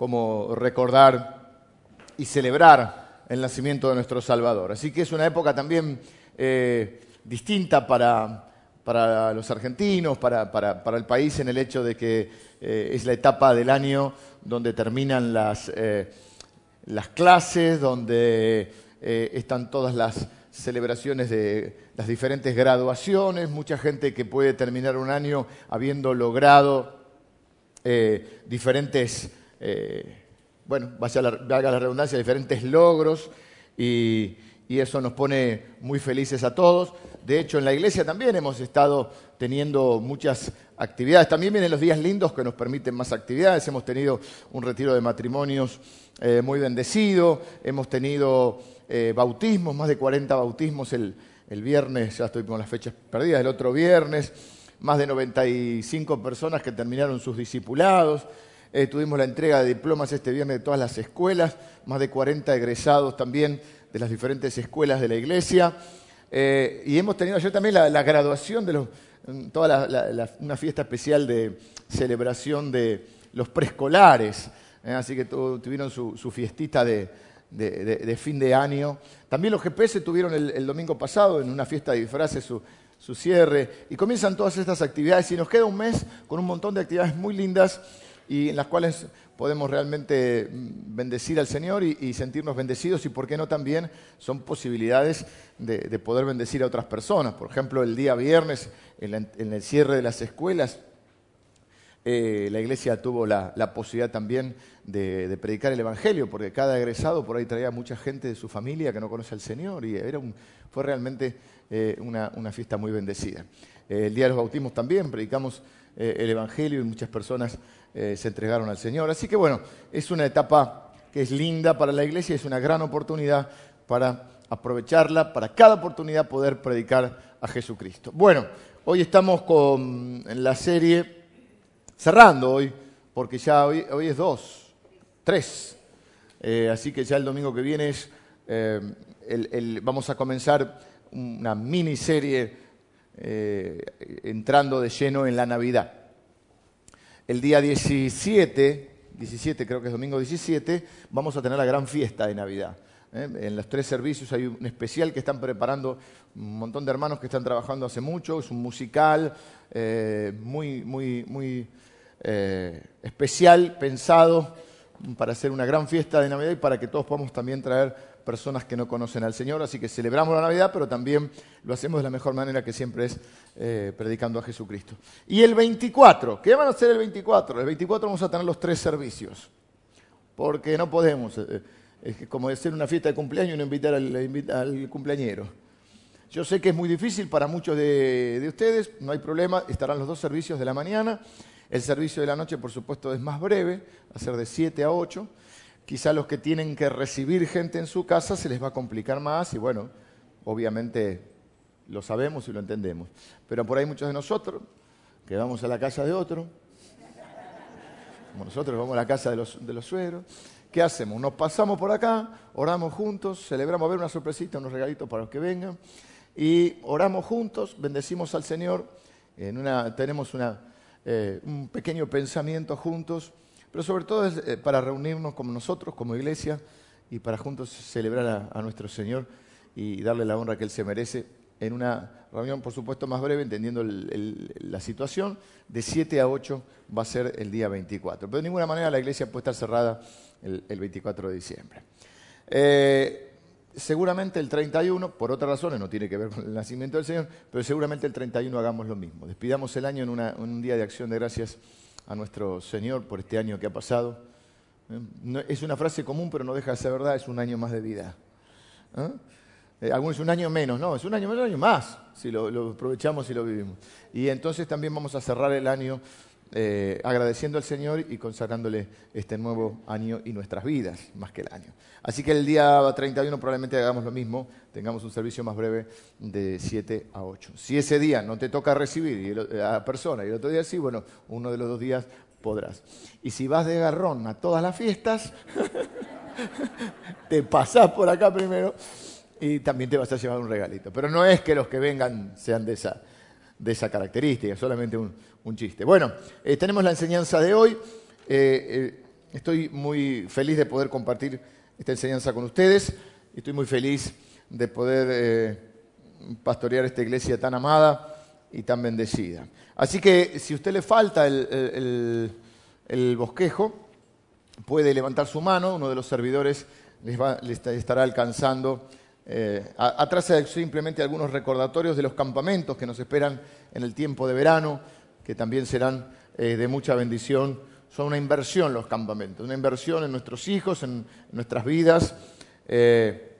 como recordar y celebrar el nacimiento de nuestro Salvador. Así que es una época también eh, distinta para, para, los argentinos, para, para, el país, en el hecho de que eh, es la etapa del año donde terminan las, eh, las clases, donde están todas las celebraciones de las diferentes graduaciones, mucha gente que puede terminar un año habiendo logrado diferentes eh, bueno, vaya la, valga la redundancia, diferentes logros y, eso nos pone muy felices a todos. De hecho, en la iglesia también hemos estado teniendo muchas actividades. También vienen los días lindos que nos permiten más actividades. Hemos tenido un retiro de matrimonios eh, muy bendecido, hemos tenido eh, bautismos, más de 40 bautismos el, el viernes, ya estoy con las fechas perdidas, el otro viernes, más de 95 personas que terminaron sus discipulados. Eh, tuvimos la entrega de diplomas este viernes de todas las escuelas, más de 40 egresados también de las diferentes escuelas de la iglesia. Eh, y hemos tenido ayer también la, graduación de los, toda una fiesta especial de celebración de los preescolares. Eh, así que tuvieron su, fiestita de, fin de año. También los GPS tuvieron el, domingo pasado en una fiesta de disfraces su, su cierre. Y comienzan todas estas actividades y nos queda un mes con un montón de actividades muy lindas y en las cuales podemos realmente mm, bendecir al Señor y, sentirnos bendecidos y, por qué no, también son posibilidades de, poder bendecir a otras personas. Por ejemplo, el día viernes, en, el cierre de las escuelas, eh, la iglesia tuvo la, posibilidad también de, predicar el Evangelio, porque cada egresado por ahí traía mucha gente de su familia que no conoce al Señor y era fue realmente eh, una, fiesta muy bendecida. Eh, el día de los bautismos también predicamos el Evangelio y muchas personas eh, se entregaron al Señor. Así que bueno, es una etapa que es linda para la iglesia, es una gran oportunidad para aprovecharla, para cada oportunidad poder predicar a Jesucristo. Bueno, hoy estamos con la serie, cerrando hoy, porque ya hoy, es dos, tres. Eh, así que ya el domingo que viene es, eh, vamos a comenzar una miniserie entrando de lleno en la Navidad. El día 17, 17 creo que es domingo 17, vamos a tener la gran fiesta de Navidad. ¿eh? En los tres servicios hay un especial que están preparando un montón de hermanos que están trabajando hace mucho. Es un musical eh, muy, muy, muy eh, especial, pensado para hacer una gran fiesta de Navidad y para que todos podamos también traer personas que no conocen al Señor. Así que celebramos la Navidad, pero también lo hacemos de la mejor manera que siempre es eh, predicando a Jesucristo. Y el 24, ¿qué van a hacer el 24? El 24 vamos a tener los tres servicios, porque no podemos, eh, es como decir una fiesta de cumpleaños y no invitar al, cumpleañero. Yo sé que es muy difícil para muchos de, de ustedes, no hay problema, estarán los dos servicios de la mañana. El servicio de la noche, por supuesto, es más breve, va a ser de 7 a 8. Quizá los que tienen que recibir gente en su casa se les va a complicar más y bueno, obviamente lo sabemos y lo entendemos. Pero por ahí muchos de nosotros, que vamos a la casa de otro, como nosotros vamos a la casa de los, suegros, ¿qué hacemos? Nos pasamos por acá, oramos juntos, celebramos a ver una sorpresita, unos regalitos para los que vengan, y oramos juntos, bendecimos al Señor, tenemos eh, un pequeño pensamiento juntos pero sobre todo es eh, para reunirnos como nosotros, como iglesia, y para juntos celebrar a, nuestro Señor y darle la honra que Él se merece en una reunión, por supuesto, más breve, entendiendo la situación, de 7 a 8 va a ser el día 24. Pero de ninguna manera la iglesia puede estar cerrada el, 24 de diciembre. Eh, seguramente el 31, por otras razones, no tiene que ver con el nacimiento del Señor, pero seguramente el 31 hagamos lo mismo. Despidamos el año en, en un día de acción de gracias a nuestro Señor por este año que ha pasado. ¿Eh? es una frase común, pero no deja de ser verdad, es un año más de vida. ¿Eh? ¿Eh? un año menos, no, es un año menos, un año más, si lo, lo, aprovechamos y lo vivimos. Y entonces también vamos a cerrar el año eh, agradeciendo al Señor y consagrándole este nuevo año y nuestras vidas, más que el año. Así que el día 31 probablemente hagamos lo mismo, tengamos un servicio más breve de 7 a 8. Si ese día no te toca recibir a persona y el otro día sí, bueno, uno de los dos días podrás. Y si vas de garrón a todas las fiestas, te pasás por acá primero y también te vas a llevar un regalito. Pero no es que los que vengan sean de esa, de esa característica, solamente un, chiste. Bueno, eh, tenemos la enseñanza de hoy. Eh, eh, estoy muy feliz de poder compartir esta enseñanza con ustedes. Estoy muy feliz de poder pastorear esta iglesia tan amada y tan bendecida. Así que si a usted le falta el, bosquejo, puede levantar su mano, uno de los servidores les, estará alcanzando. Eh, atrás hay simplemente algunos recordatorios de los campamentos que nos esperan en el tiempo de verano, que también serán eh, de mucha bendición. Son una inversión los campamentos, una inversión en nuestros hijos, en, nuestras vidas. Eh,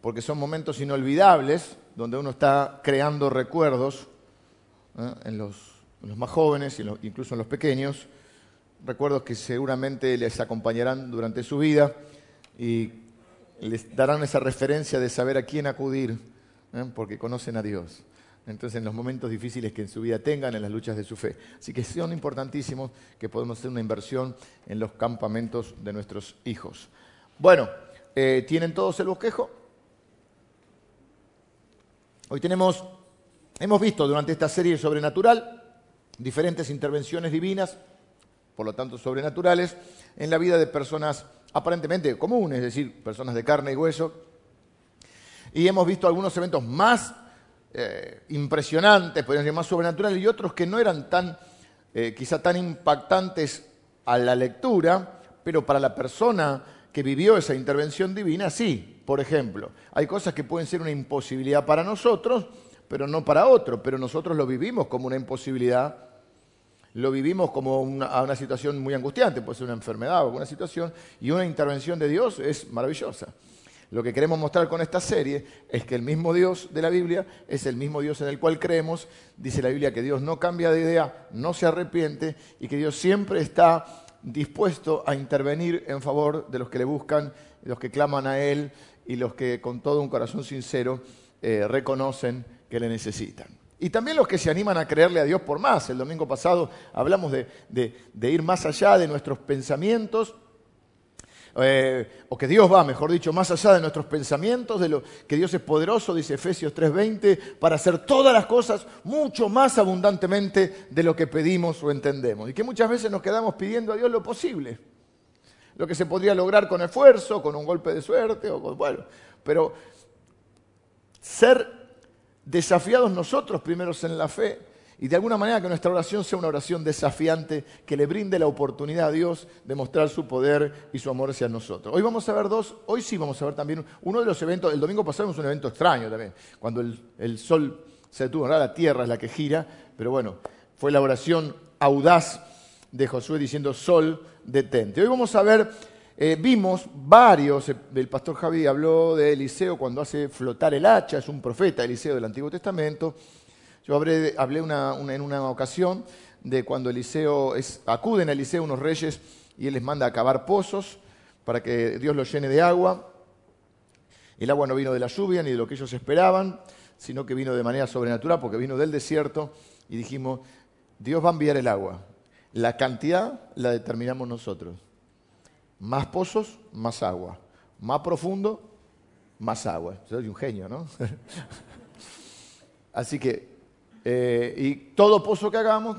porque son momentos inolvidables donde uno está creando recuerdos ¿eh? en, los, más jóvenes, incluso en los pequeños, recuerdos que seguramente les acompañarán durante su vida y les darán esa referencia de saber a quién acudir, ¿eh? porque conocen a Dios. Entonces, en los momentos difíciles que en su vida tengan, en las luchas de su fe. Así que son importantísimos que podemos hacer una inversión en los campamentos de nuestros hijos. Bueno, eh, ¿tienen todos el bosquejo? Hoy tenemos, hemos visto durante esta serie sobrenatural diferentes intervenciones divinas, por lo tanto sobrenaturales, en la vida de personas aparentemente comunes, es decir, personas de carne y hueso. Y hemos visto algunos eventos más eh, impresionantes, podríamos decir más sobrenaturales, y otros que no eran tan, eh, quizá tan impactantes a la lectura, pero para la persona que vivió esa intervención divina, sí. Por ejemplo, hay cosas que pueden ser una imposibilidad para nosotros, pero no para otro, pero nosotros lo vivimos como una imposibilidad, lo vivimos como una, una situación muy angustiante, puede ser una enfermedad o alguna situación, y una intervención de Dios es maravillosa. Lo que queremos mostrar con esta serie es que el mismo Dios de la Biblia es el mismo Dios en el cual creemos. Dice la Biblia que Dios no cambia de idea, no se arrepiente y que Dios siempre está dispuesto a intervenir en favor de los que le buscan, los que claman a Él y los que con todo un corazón sincero eh, reconocen que le necesitan. Y también los que se animan a creerle a Dios por más. El domingo pasado hablamos de, ir más allá de nuestros pensamientos, eh, o que Dios va, mejor dicho, más allá de nuestros pensamientos, de lo que Dios es poderoso, dice Efesios 3:20, para hacer todas las cosas mucho más abundantemente de lo que pedimos o entendemos. Y que muchas veces nos quedamos pidiendo a Dios lo posible lo que se podría lograr con esfuerzo, con un golpe de suerte, o bueno, pero ser desafiados nosotros primeros en la fe y de alguna manera que nuestra oración sea una oración desafiante que le brinde la oportunidad a Dios de mostrar su poder y su amor hacia nosotros. Hoy vamos a ver dos, hoy sí vamos a ver también uno de los eventos, el domingo pasado es un evento extraño también, cuando el, sol se detuvo, la tierra es la que gira, pero bueno, fue la oración audaz de Josué diciendo sol, detente. Hoy vamos a ver, eh, vimos varios, eh, el pastor Javi habló de Eliseo cuando hace flotar el hacha, es un profeta Eliseo del Antiguo Testamento. Yo hablé, hablé en una ocasión de cuando Eliseo es, acuden a Eliseo unos reyes y él les manda a cavar pozos para que Dios los llene de agua. El agua no vino de la lluvia ni de lo que ellos esperaban, sino que vino de manera sobrenatural porque vino del desierto y dijimos, Dios va a enviar el agua. La cantidad la determinamos nosotros. Más pozos, más agua. Más profundo, más agua. Soy un genio, ¿no? Así que, eh, y todo pozo que hagamos,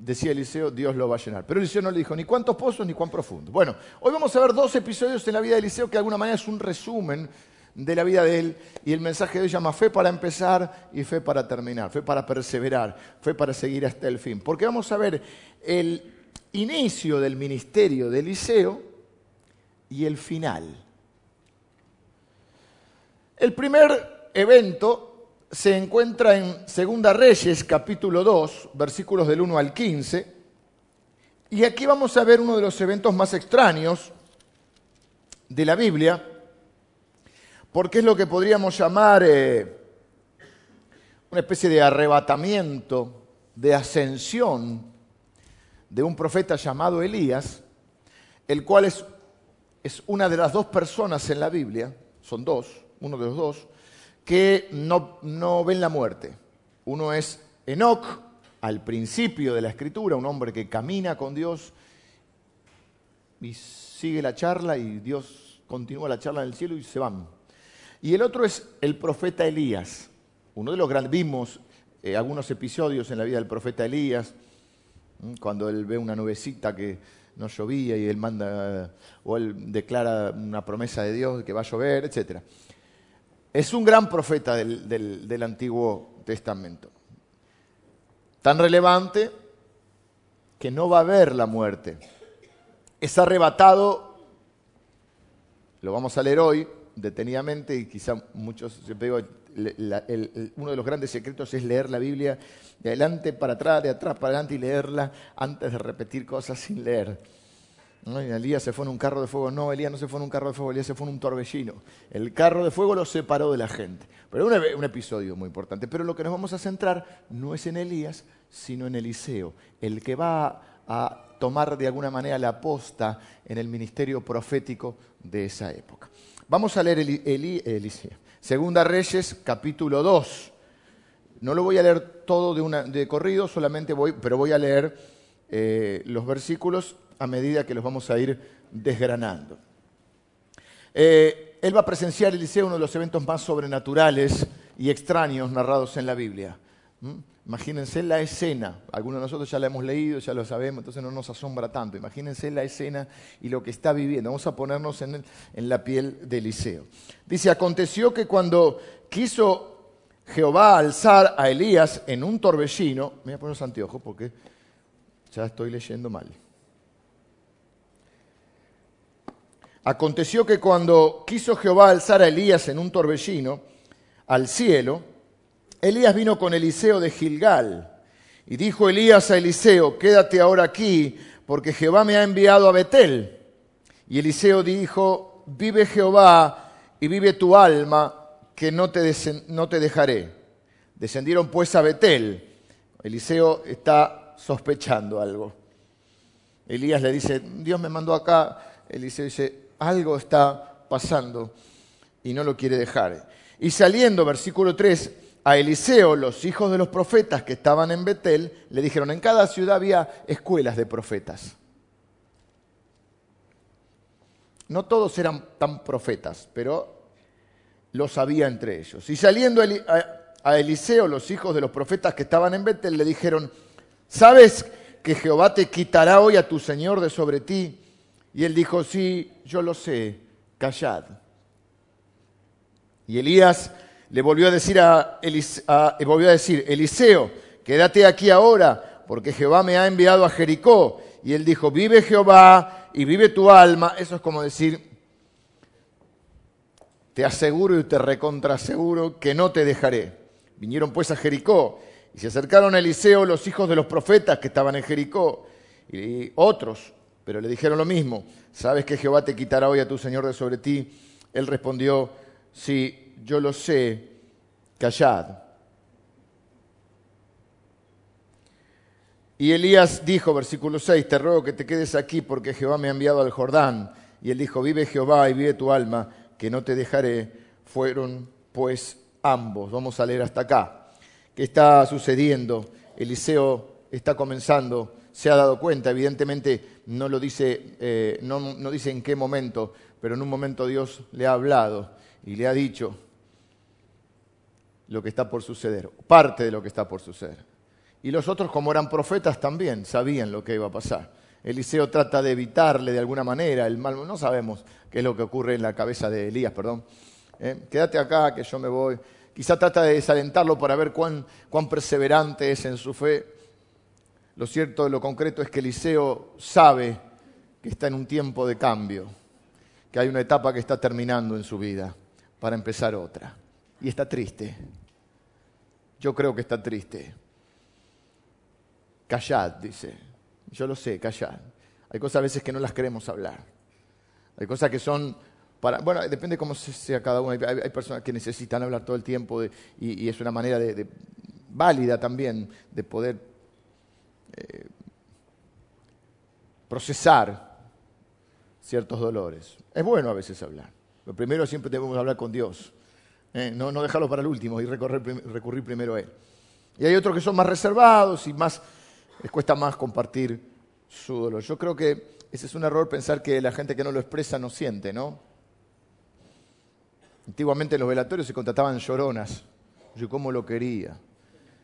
decía Eliseo, Dios lo va a llenar. Pero Eliseo no le dijo ni cuántos pozos ni cuán profundo. Bueno, hoy vamos a ver dos episodios en la vida de Eliseo que de alguna manera es un resumen de la vida de él y el mensaje de hoy llama fe para empezar y fe para terminar, fe para perseverar, fe para seguir hasta el fin. Porque vamos a ver el inicio del ministerio de Eliseo y el final. El primer evento se encuentra en Segunda Reyes capítulo 2, versículos del 1 al 15, y aquí vamos a ver uno de los eventos más extraños de la Biblia, porque es lo que podríamos llamar eh, una especie de arrebatamiento, de ascensión de un profeta llamado Elías, el cual es, es una de las dos personas en la Biblia, son dos, uno de los dos, que no, no ven la muerte. Uno es Enoch, al principio de la escritura, un hombre que camina con Dios y sigue la charla y Dios continúa la charla en el cielo y se van. Y el otro es el profeta Elías. Uno de los grandes, vimos eh, algunos episodios en la vida del profeta Elías, Cuando él ve una nubecita que no llovía y él manda, o él declara una promesa de Dios que va a llover, etc. Es un gran profeta del, Antiguo Testamento. Tan relevante que no va a haber la muerte. Es arrebatado, lo vamos a leer hoy detenidamente y quizá muchos, siempre digo, uno de los grandes secretos es leer la Biblia de adelante para atrás, de atrás para adelante y leerla antes de repetir cosas sin leer. Elías se fue en un carro de fuego. No, Elías no se fue en un carro de fuego, Elías se fue en un torbellino. El carro de fuego lo separó de la gente. Pero es un, episodio muy importante. Pero lo que nos vamos a centrar no es en Elías, sino en Eliseo, el que va a tomar de alguna manera la posta en el ministerio profético de esa época. Vamos a leer Eliseo. Segunda Reyes, capítulo 2. No lo voy a leer todo de, corrido, solamente voy, pero voy a leer eh, los versículos a medida que los vamos a ir desgranando. Eh, él va a presenciar, Eliseo, uno de los eventos más sobrenaturales y extraños narrados en la Biblia. ¿Mm? Imagínense la escena, algunos de nosotros ya la hemos leído, ya lo sabemos, entonces no nos asombra tanto. Imagínense la escena y lo que está viviendo. Vamos a ponernos en, la piel de Eliseo. Dice, aconteció que cuando quiso Jehová alzar a Elías en un torbellino, me voy a poner los anteojos porque ya estoy leyendo mal. Aconteció que cuando quiso Jehová alzar a Elías en un torbellino al cielo, Elías vino con Eliseo de Gilgal. Y dijo Elías a Eliseo, quédate ahora aquí, porque Jehová me ha enviado a Betel. Y Eliseo dijo, vive Jehová y vive tu alma, que no te, dejaré. Descendieron pues a Betel. Eliseo está sospechando algo. Elías le dice, Dios me mandó acá. Eliseo dice, algo está pasando y no lo quiere dejar. Y saliendo, versículo 3, a Eliseo, los hijos de los profetas que estaban en Betel, le dijeron, en cada ciudad había escuelas de profetas. No todos eran tan profetas, pero los había entre ellos. Y saliendo a Eliseo, los hijos de los profetas que estaban en Betel, le dijeron, ¿sabes que Jehová te quitará hoy a tu Señor de sobre ti? Y él dijo, sí, yo lo sé, callad. Y Elías le volvió a decir a, Eliseo, quédate aquí ahora, porque Jehová me ha enviado a Jericó. Y él dijo, vive Jehová y vive tu alma. Eso es como decir, te aseguro y te recontraseguro que no te dejaré. Vinieron pues a Jericó y se acercaron a Eliseo los hijos de los profetas que estaban en Jericó y otros pero le dijeron lo mismo, ¿sabes que Jehová te quitará hoy a tu Señor de sobre ti? Él respondió, sí, yo lo sé, callad. Y Elías dijo, versículo 6, te ruego que te quedes aquí porque Jehová me ha enviado al Jordán. Y él dijo, vive Jehová y vive tu alma, que no te dejaré. Fueron pues ambos. Vamos a leer hasta acá. ¿Qué está sucediendo? Eliseo está comenzando se ha dado cuenta, evidentemente no lo dice, eh, no, no dice en qué momento, pero en un momento Dios le ha hablado y le ha dicho lo que está por suceder, parte de lo que está por suceder. Y los otros, como eran profetas, también sabían lo que iba a pasar. Eliseo trata de evitarle de alguna manera el mal. No sabemos qué es lo que ocurre en la cabeza de Elías, perdón. ¿Eh? Quédate acá, que yo me voy. Quizá trata de desalentarlo para ver cuán, cuán perseverante es en su fe. Lo cierto, lo concreto es que Eliseo sabe que está en un tiempo de cambio, que hay una etapa que está terminando en su vida para empezar otra. Y está triste. Yo creo que está triste. Callad, dice. Yo lo sé, callad. Hay cosas a veces que no las queremos hablar. Hay cosas que son para, bueno, depende cómo sea cada uno. Hay, personas que necesitan hablar todo el tiempo y, es una manera válida también de poder eh, procesar ciertos dolores. Es bueno a veces hablar. Lo primero siempre debemos hablar con Dios. ¿Eh? no, no dejarlo para el último y recurrir primero a Él. Y hay otros que son más reservados y más, les cuesta más compartir su dolor. Yo creo que ese es un error pensar que la gente que no lo expresa no siente, ¿no? Antiguamente en los velatorios se contrataban lloronas. Yo cómo lo quería.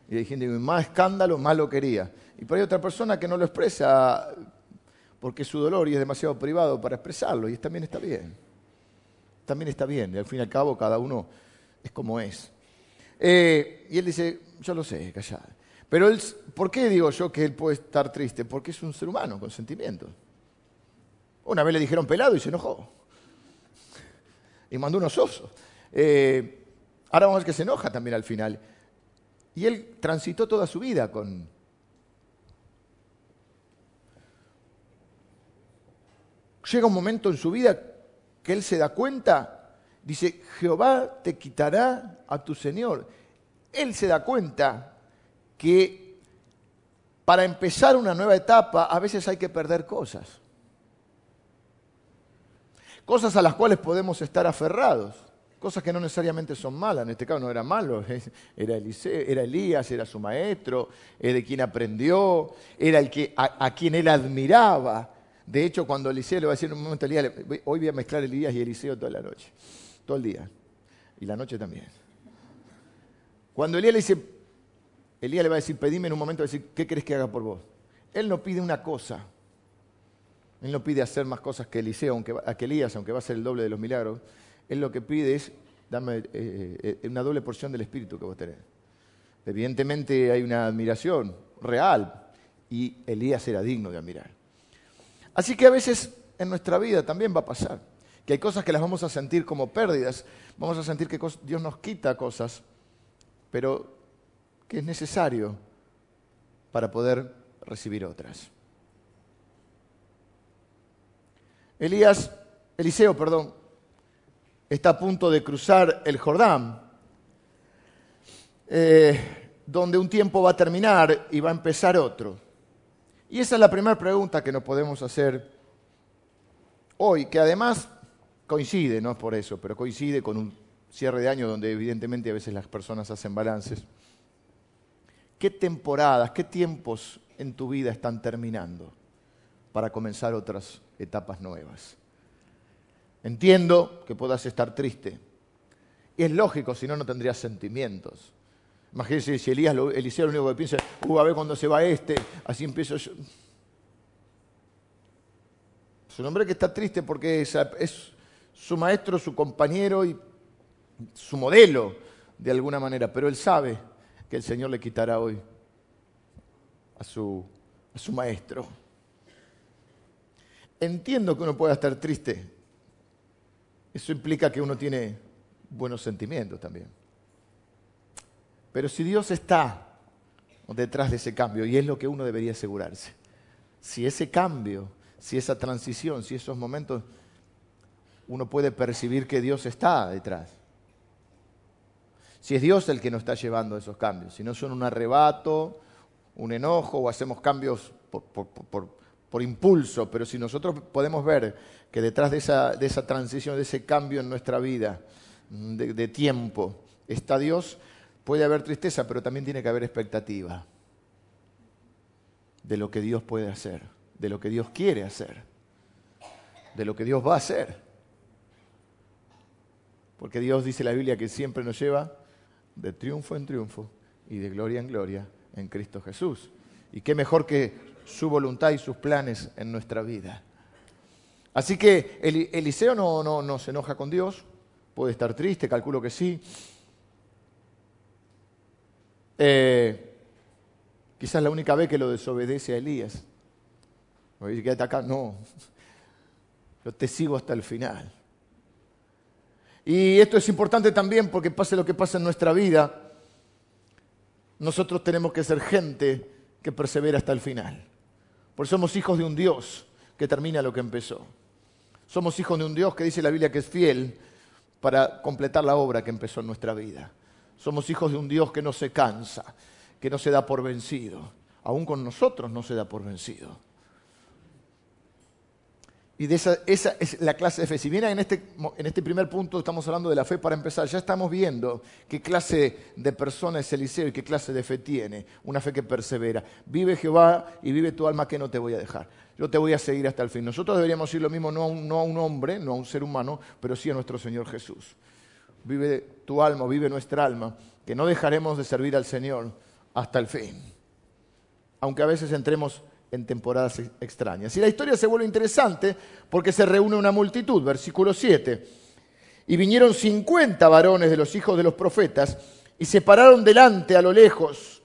Y hay gente más escándalo, más lo quería. Y por ahí otra persona que no lo expresa porque es su dolor y es demasiado privado para expresarlo. Y también está bien. También está bien. Y al fin y al cabo cada uno es como es. Eh, y él dice, yo lo sé, callado. Pero él, ¿por qué digo yo que él puede estar triste? Porque es un ser humano con sentimientos. Una vez le dijeron pelado y se enojó. Y mandó unos osos. Eh, ahora vamos a ver que se enoja también al final. Y él transitó toda su vida con... Llega un momento en su vida que él se da cuenta, dice, Jehová te quitará a tu Señor. Él se da cuenta que para empezar una nueva etapa a veces hay que perder cosas. Cosas a las cuales podemos estar aferrados. Cosas que no necesariamente son malas. En este caso no era malo. Era, era Elías, era su maestro, era de quien aprendió, era el que, a, quien él admiraba. De hecho, cuando Eliseo le va a decir en un momento a Elías, hoy voy a mezclar Elías y Eliseo toda la noche. Todo el día. Y la noche también. Cuando Elías le dice, Elías le va a decir, pedime en un momento, decir, ¿qué crees que haga por vos? Él no pide una cosa. Él no pide hacer más cosas que Eliseo, aunque, que Elías, aunque va a ser el doble de los milagros. Él lo que pide es, dame eh, eh, una doble porción del Espíritu que vos tenés. Evidentemente hay una admiración real y Elías era digno de admirar. Así que a veces en nuestra vida también va a pasar que hay cosas que las vamos a sentir como pérdidas, vamos a sentir que Dios nos quita cosas, pero que es necesario para poder recibir otras. Elías, Eliseo, perdón, está a punto de cruzar el Jordán, eh, donde un tiempo va a terminar y va a empezar otro. Y esa es la primera pregunta que nos podemos hacer hoy, que además coincide, no es por eso, pero coincide con un cierre de año donde evidentemente a veces las personas hacen balances. ¿Qué temporadas, qué tiempos en tu vida están terminando para comenzar otras etapas nuevas? Entiendo que puedas estar triste. Y es lógico, si no, no tendrías sentimientos. Imagínense si Elías, Eliseo lo único que piensa, uh, a ver cuando se va este, así empiezo yo. Es un que está triste porque es su maestro, su compañero y su modelo, de alguna manera, pero él sabe que el Señor le quitará hoy a su, a su maestro. Entiendo que uno pueda estar triste. Eso implica que uno tiene buenos sentimientos también. Pero si Dios está detrás de ese cambio, y es lo que uno debería asegurarse, si ese cambio, si esa transición, si esos momentos, uno puede percibir que Dios está detrás si es Dios el que nos está llevando esos cambios, si no son un arrebato, un enojo o hacemos cambios por, impulso, pero si nosotros podemos ver que detrás de esa, transición, de ese cambio en nuestra vida, mm, de, tiempo, está Dios, puede haber tristeza, pero también tiene que haber expectativa de lo que Dios puede hacer, de lo que Dios quiere hacer, de lo que Dios va a hacer. Porque Dios dice la Biblia que siempre nos lleva de triunfo en triunfo y de gloria en gloria en Cristo Jesús. Y qué mejor que su voluntad y sus planes en nuestra vida. Así que Eliseo no, no, no se enoja con Dios, puede estar triste, calculo que sí. Eh, quizás la única vez que lo desobedece a Elías. Quédate acá, no. Yo te sigo hasta el final. Y esto es importante también porque pase lo que pase en nuestra vida, nosotros tenemos que ser gente que persevera hasta el final. Porque somos hijos de un Dios que termina lo que empezó. Somos hijos de un Dios que dice la Biblia que es fiel para completar la obra que empezó en nuestra vida. Somos hijos de un Dios que no se cansa, que no se da por vencido. Aún con nosotros no se da por vencido. Y esa, es la clase de fe. Si bien en este, en este primer punto estamos hablando de la fe para empezar, ya estamos viendo qué clase de persona es Eliseo y qué clase de fe tiene. Una fe que persevera. Vive Jehová y vive tu alma que no te voy a dejar. Yo te voy a seguir hasta el fin. Nosotros deberíamos decir lo mismo no a un, no a un hombre, no a un ser humano, pero sí a nuestro Señor Jesús. Vive tu alma, vive nuestra alma, que no dejaremos de servir al Señor hasta el fin. Aunque a veces entremos en temporadas extrañas. Y la historia se vuelve interesante porque se reúne una multitud, versículo 7. Y vinieron 50 varones de los hijos de los profetas y se pararon delante a lo lejos.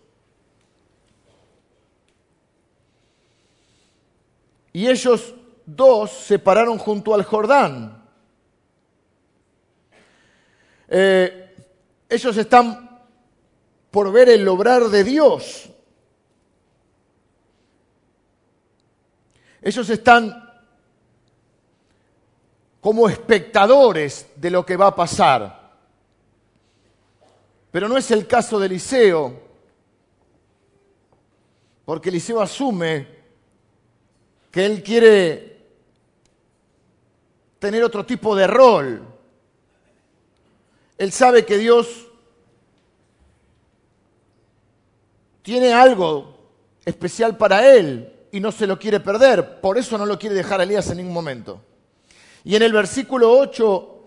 Y ellos dos se pararon junto al Jordán. Eh, ellos están por ver el obrar de Dios. Ellos están como espectadores de lo que va a pasar. Pero no es el caso de Eliseo, porque Eliseo asume que él quiere tener otro tipo de rol. Él sabe que Dios tiene algo especial para él y no se lo quiere perder. Por eso no lo quiere dejar a Elías en ningún momento. Y en el versículo 8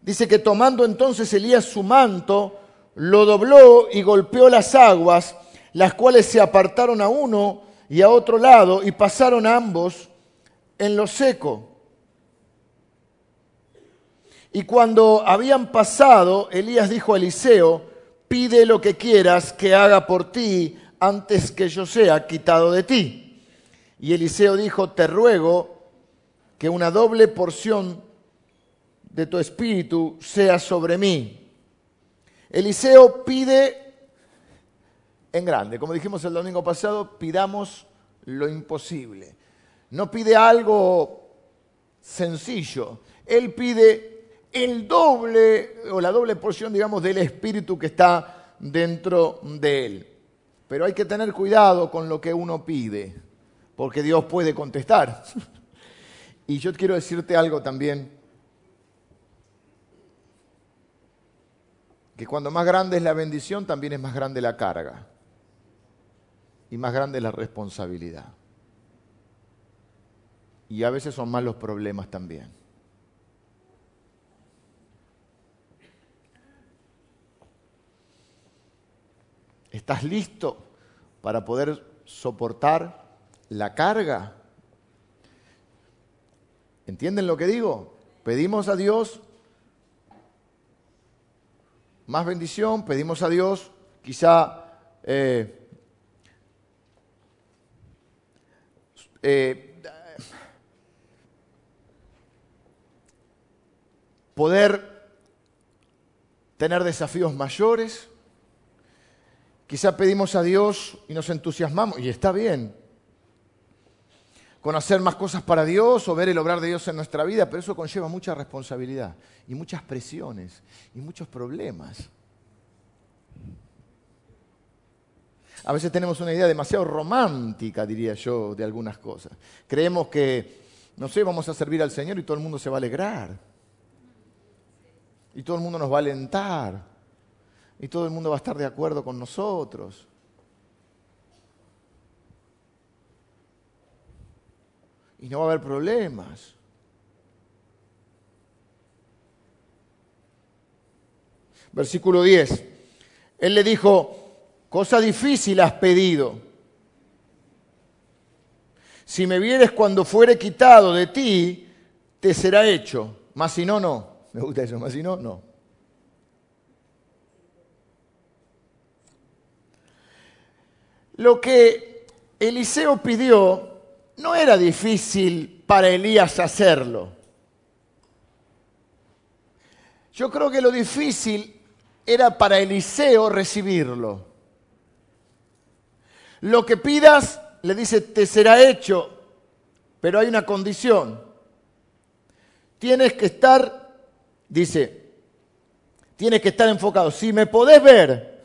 dice que tomando entonces Elías su manto, lo dobló y golpeó las aguas, las cuales se apartaron a uno y a otro lado y pasaron ambos en lo seco. Y cuando habían pasado, Elías dijo a Eliseo, pide lo que quieras que haga por ti antes que yo sea quitado de ti. Y Eliseo dijo, te ruego que una doble porción de tu espíritu sea sobre mí. Eliseo pide en grande. Como dijimos el domingo pasado, pidamos lo imposible. No pide algo sencillo. Él pide el doble o la doble porción, digamos, del espíritu que está dentro de él. Pero hay que tener cuidado con lo que uno pide, porque Dios puede contestar. y yo quiero decirte algo también que cuando más grande es la bendición, también es más grande la carga y más grande la responsabilidad. Y a veces son más los problemas también. ¿Estás listo para poder soportar la carga? ¿Entienden lo que digo? Pedimos a Dios más bendición, pedimos a Dios quizá eh, eh, poder tener desafíos mayores. Quizá pedimos a Dios y nos entusiasmamos, y está bien, con hacer más cosas para Dios o ver el obrar de Dios en nuestra vida, pero eso conlleva mucha responsabilidad y muchas presiones y muchos problemas. A veces tenemos una idea demasiado romántica, diría yo, de algunas cosas. Creemos que, no sé, vamos a servir al Señor y todo el mundo se va a alegrar. Y todo el mundo nos va a alentar. Y todo el mundo va a estar de acuerdo con nosotros. Y no va a haber problemas. Versículo 10. Él le dijo, cosa difícil has pedido. Si me vieres cuando fuere quitado de ti, te será hecho. Mas si no, no. Me gusta eso, mas si no, no. Lo que Eliseo pidió no era difícil para Elías hacerlo. Yo creo que lo difícil era para Eliseo recibirlo. Lo que pidas, le dice, te será hecho, pero hay una condición. Tienes que estar, dice, tienes que estar enfocado. Si me podés ver,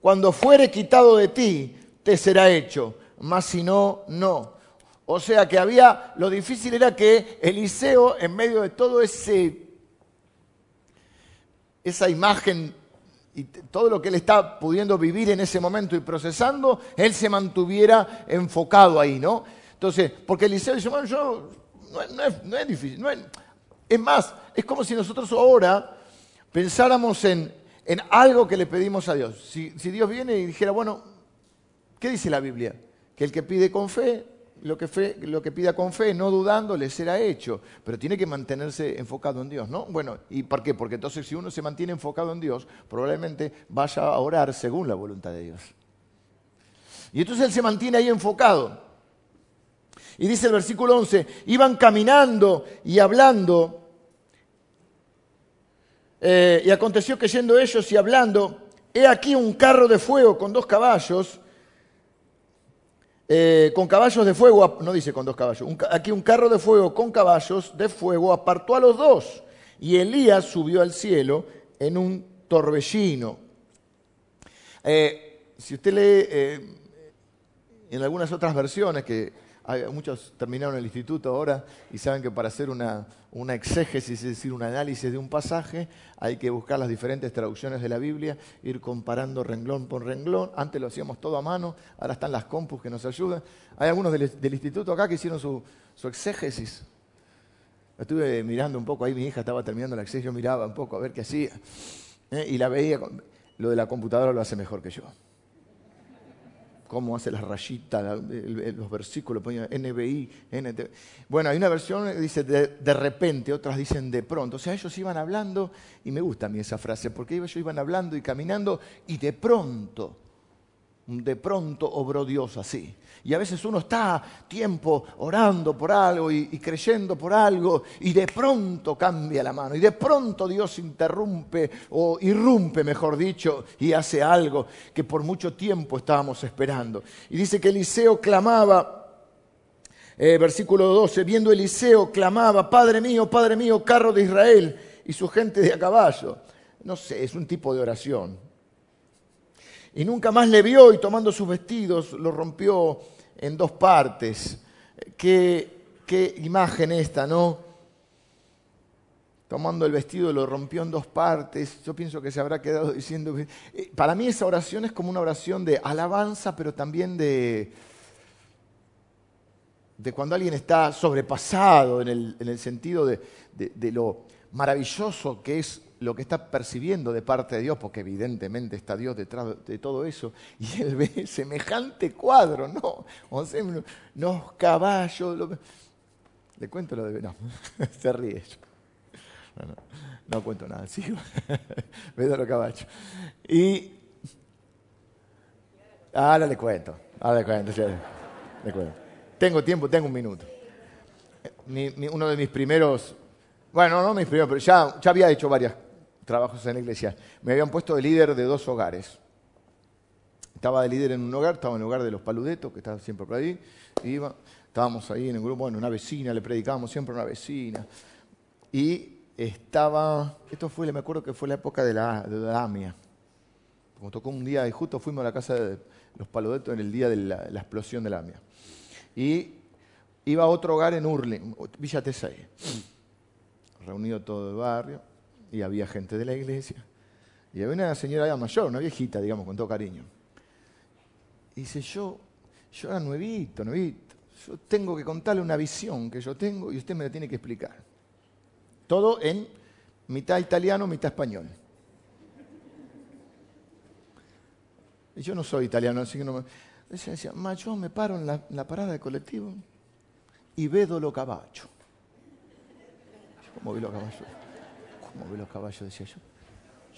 cuando fuere quitado de ti, te será hecho, mas si no, no. O sea que había, lo difícil era que Eliseo, en medio de todo ese, esa imagen y todo lo que él está pudiendo vivir en ese momento y procesando, él se mantuviera enfocado ahí, ¿no? Entonces, porque Eliseo dice, bueno, yo, no, es, difícil, es, más, es como si nosotros ahora pensáramos en, algo que le pedimos a Dios. Si, si Dios viene y dijera, bueno, ¿Qué dice la Biblia? Que el que pide con fe, lo que, pida con fe, no dudando, le será hecho. Pero tiene que mantenerse enfocado en Dios, ¿no? Bueno, ¿y por qué? Porque entonces si uno se mantiene enfocado en Dios, probablemente vaya a orar según la voluntad de Dios. Y entonces él se mantiene ahí enfocado. Y dice el versículo 11, iban caminando y hablando. Eh, y aconteció que yendo ellos y hablando, he aquí un carro de fuego con dos caballos, eh, con caballos de fuego, no dice con dos caballos, aquí un carro de fuego con caballos de fuego apartó a los dos. Y Elías subió al cielo en un torbellino. Eh, si usted lee en algunas otras versiones que muchos terminaron el instituto ahora y saben que para hacer una, una, exégesis, es decir, un análisis de un pasaje, hay que buscar las diferentes traducciones de la Biblia, ir comparando renglón por renglón. Antes lo hacíamos todo a mano, ahora están las compus que nos ayudan. Hay algunos del, instituto acá que hicieron su, su exégesis. Estuve mirando un poco, ahí mi hija estaba terminando la exégesis, yo miraba un poco a ver qué hacía. ¿eh? Y la veía, lo de la computadora lo hace mejor que yo cómo hace las rayitas, los versículos, ponía NBI, NT. Bueno, hay una versión que dice de, repente, otras dicen de pronto. O sea, ellos iban hablando, y me gusta a mí esa frase, porque ellos iban hablando y caminando, y de pronto, de pronto obró Dios así. Y a veces uno está tiempo orando por algo y, creyendo por algo y de pronto cambia la mano y de pronto Dios interrumpe o irrumpe, mejor dicho, y hace algo que por mucho tiempo estábamos esperando. Y dice que Eliseo clamaba, eh, versículo 12, viendo Eliseo clamaba, Padre mío, Padre mío, carro de Israel y su gente de a caballo. No sé, es un tipo de oración. Y nunca más le vio y tomando sus vestidos lo rompió en dos partes. Qué, qué imagen esta, ¿no? Tomando el vestido lo rompió en dos partes. Yo pienso que se habrá quedado diciendo... Eh, para mí esa oración es como una oración de alabanza, pero también de, de cuando alguien está sobrepasado en el, en el sentido de, lo maravilloso que es lo que está percibiendo de parte de Dios, porque evidentemente está Dios detrás de todo eso, y él ve semejante cuadro, ¿no? O sea, unos caballos. Le cuento lo de. No, se ríe. No, no, cuento nada, sigo. Veo los caballos. Y. Ahora le cuento, ahora le cuento, le cuento. Tengo tiempo, tengo un minuto. uno de mis primeros. Bueno, no mis primeros, pero ya, ya había hecho varias trabajos en la iglesia, me habían puesto de líder de dos hogares. Estaba de líder en un hogar, estaba en el hogar de los paludetos, que estaba siempre por ahí. Iba, estábamos ahí en el grupo, bueno, una vecina, le predicábamos siempre a una vecina. Y estaba, esto fue, me acuerdo que fue la época de la, de la AMIA. Como tocó un día y justo fuimos a la casa de los paludetos en el día de la, explosión de la AMIA. Y iba a otro hogar en Urling, Villa Tesay. Reunido todo el barrio y había gente de la iglesia. Y había una señora mayor, una viejita, digamos, con todo cariño. Y dice, yo, yo era nuevito, nuevito. Yo tengo que contarle una visión que yo tengo y usted me la tiene que explicar. Todo en mitad italiano, mitad español. Y yo no soy italiano, así que no me... Decía, decía ma yo me paro en la, parada de colectivo y vedo lo caballo. ¿Cómo vi lo caballo? Como ve los caballos, decía yo.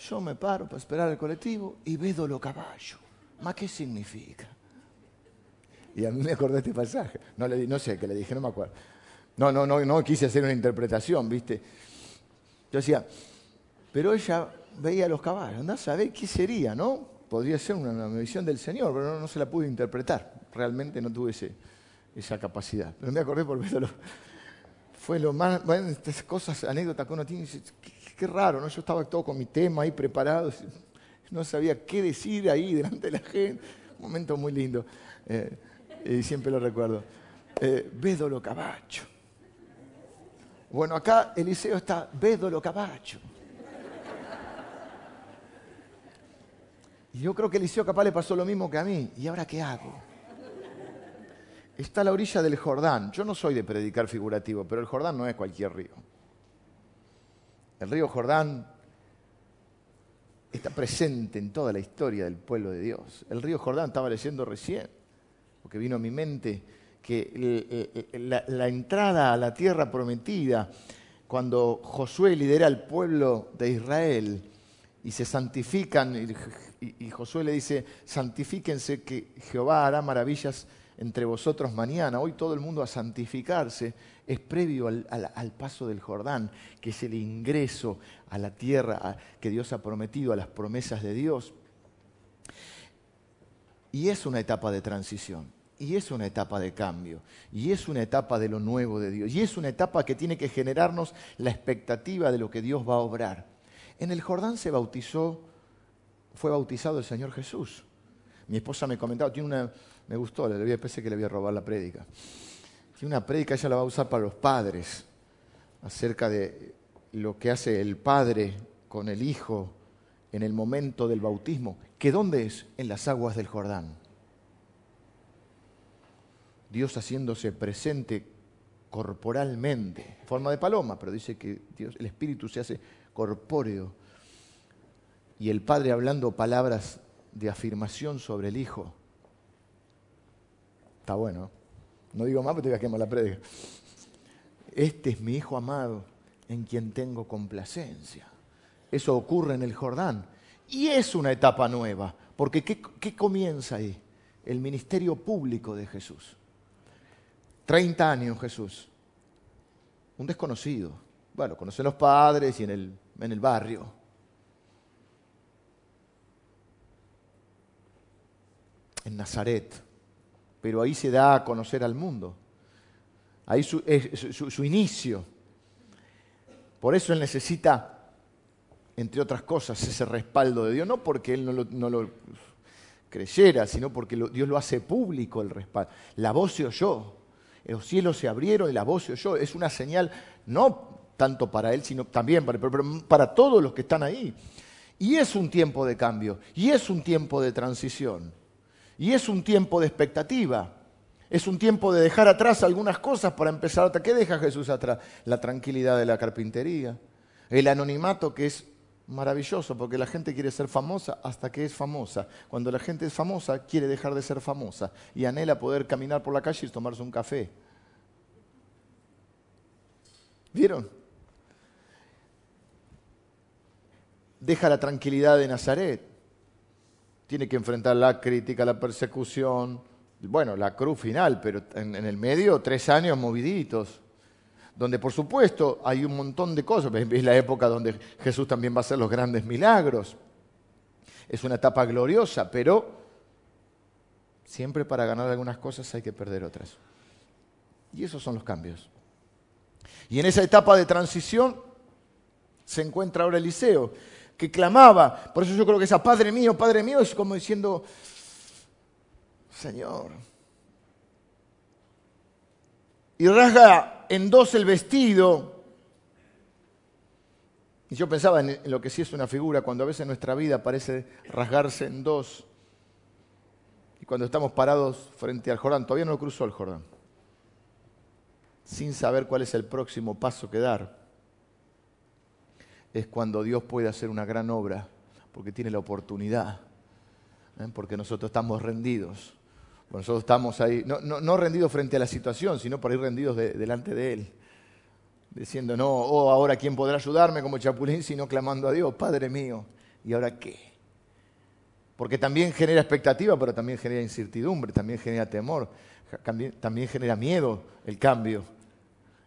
Yo me paro para esperar el colectivo y vedo los caballos. ¿Ma qué significa? Y a mí me acordé este pasaje. No, le, no sé qué le dije, no me acuerdo. No, no, no, no quise hacer una interpretación, ¿viste? Yo decía, pero ella veía los caballos, no sabe qué sería, ¿no? Podría ser una, visión del Señor, pero no, se la pude interpretar. Realmente no tuve esa capacidad. Pero me acordé por verlo. Fue lo más, bueno, estas cosas, anécdotas que uno tiene, qué raro, ¿no? Yo estaba todo con mi tema ahí preparado, no sabía qué decir ahí delante de la gente. Un momento muy lindo, eh, y siempre lo recuerdo. Eh, Caballo. Bueno, acá Eliseo está Védolo Caballo. Y yo creo que Eliseo capaz le pasó lo mismo que a mí. ¿Y ahora qué hago? Está a la orilla del Jordán. Yo no soy de predicar figurativo, pero el Jordán no es cualquier río. El río Jordán está presente en toda la historia del pueblo de Dios. El río Jordán estaba leyendo recién, porque vino a mi mente que la, entrada a la tierra prometida, cuando Josué lidera al pueblo de Israel y se santifican, y, y Josué le dice, santifíquense que Jehová hará maravillas entre vosotros mañana. Hoy todo el mundo a santificarse es previo al, paso del Jordán, que es el ingreso a la tierra que Dios ha prometido, a las promesas de Dios. Y es una etapa de transición, y es una etapa de cambio, y es una etapa de lo nuevo de Dios, y es una etapa que tiene que generarnos la expectativa de lo que Dios va a obrar. En el Jordán se bautizó, fue bautizado el Señor Jesús. Mi esposa me comentaba, tiene una, me gustó, le pensé que le voy a robar la prédica. Tiene una prédica, ella la va a usar para los padres, acerca de lo que hace el padre con el hijo en el momento del bautismo. ¿Que dónde es? En las aguas del Jordán. Dios haciéndose presente corporalmente, en forma de paloma, pero dice que Dios, el Espíritu se hace corpóreo. Y el Padre hablando palabras de afirmación sobre el Hijo. Está bueno. No digo más porque te voy a quemar la predica. Este es mi Hijo amado en quien tengo complacencia. Eso ocurre en el Jordán. Y es una etapa nueva, porque ¿qué, qué comienza ahí? El ministerio público de Jesús. 30 años Jesús. Un desconocido. Bueno, conocen los padres y en el, en el barrio. En Nazaret pero ahí se da a conocer al mundo. Ahí es su, inicio. Por eso él necesita, entre otras cosas, ese respaldo de Dios, no porque él no lo, creyera, sino porque Dios lo hace público el respaldo. La voz se oyó, los cielos se abrieron y la voz se oyó. Es una señal no tanto para él, sino también para, para todos los que están ahí. Y es un tiempo de cambio, y es un tiempo de transición. Y es un tiempo de expectativa. Es un tiempo de dejar atrás algunas cosas para empezar. ¿Qué deja Jesús atrás? La tranquilidad de la carpintería, el anonimato que es maravilloso porque la gente quiere ser famosa hasta que es famosa. Cuando la gente es famosa quiere dejar de ser famosa y anhela poder caminar por la calle y tomarse un café. ¿Vieron? Deja la tranquilidad de Nazaret tiene que enfrentar la crítica, la persecución, bueno, la cruz final, pero en, el medio tres años moviditos, donde por supuesto hay un montón de cosas, es la época donde Jesús también va a hacer los grandes milagros, es una etapa gloriosa, pero siempre para ganar algunas cosas hay que perder otras. Y esos son los cambios. Y en esa etapa de transición se encuentra ahora Eliseo que clamaba. Por eso yo creo que esa Padre mío, Padre mío es como diciendo, Señor. Y rasga en dos el vestido. Y yo pensaba en lo que sí es una figura, cuando a veces nuestra vida parece rasgarse en dos. Y cuando estamos parados frente al Jordán, todavía no cruzó el Jordán, sin saber cuál es el próximo paso que dar es cuando Dios puede hacer una gran obra, porque tiene la oportunidad, ¿eh? porque nosotros estamos rendidos. Nosotros estamos ahí, no, rendidos frente a la situación, sino por ahí rendidos delante de Él. Diciendo, no, oh, ahora quién podrá ayudarme como Chapulín, sino clamando a Dios, Padre mío, ¿y ahora qué? Porque también genera expectativa, pero también genera incertidumbre, también genera temor, también genera miedo el cambio.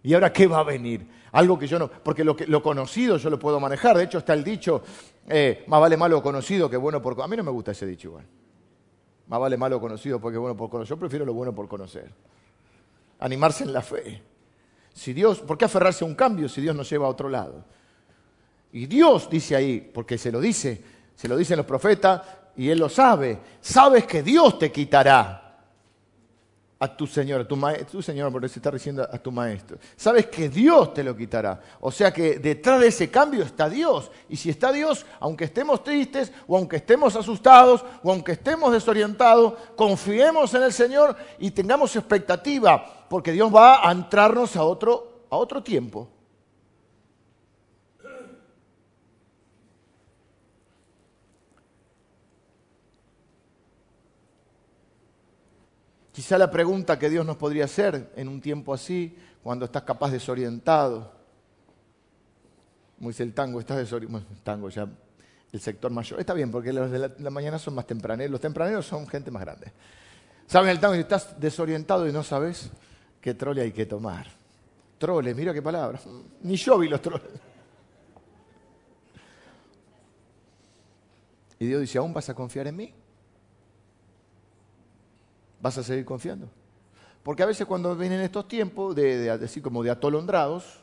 ¿Y ahora qué va a venir? Algo que yo no, porque lo, conocido yo lo puedo manejar. De hecho está el dicho, eh, más vale malo conocido que bueno por... A mí no me gusta ese dicho igual. Más vale malo conocido porque bueno por conocer. Yo prefiero lo bueno por conocer. Animarse en la fe. Si Dios, ¿por qué aferrarse a un cambio si Dios nos lleva a otro lado? Y Dios dice ahí, porque se lo dice, se lo dicen los profetas y Él lo sabe. Sabes que Dios te quitará a tu Señor, a tu tu Señor, porque se está diciendo a tu maestro. Sabes que Dios te lo quitará. O sea que detrás de ese cambio está Dios. Y si está Dios, aunque estemos tristes, o aunque estemos asustados, o aunque estemos desorientados, confiemos en el Señor y tengamos expectativa, porque Dios va a entrarnos a otro, a otro tiempo. Quizá la pregunta que Dios nos podría hacer en un tiempo así, cuando estás capaz desorientado. Como dice el tango, estás desorientado. Tango ya, el sector mayor. Está bien, porque los de la, la mañana son más tempraneros. Los tempraneros son gente más grande. ¿Saben el tango? Si estás desorientado y no sabes qué trole hay que tomar. Troles, mira qué palabra. Ni yo vi los troles. Y Dios dice, ¿aún vas a confiar en mí? ¿Vas a seguir confiando? Porque a veces cuando vienen estos tiempos, de, así como de atolondrados,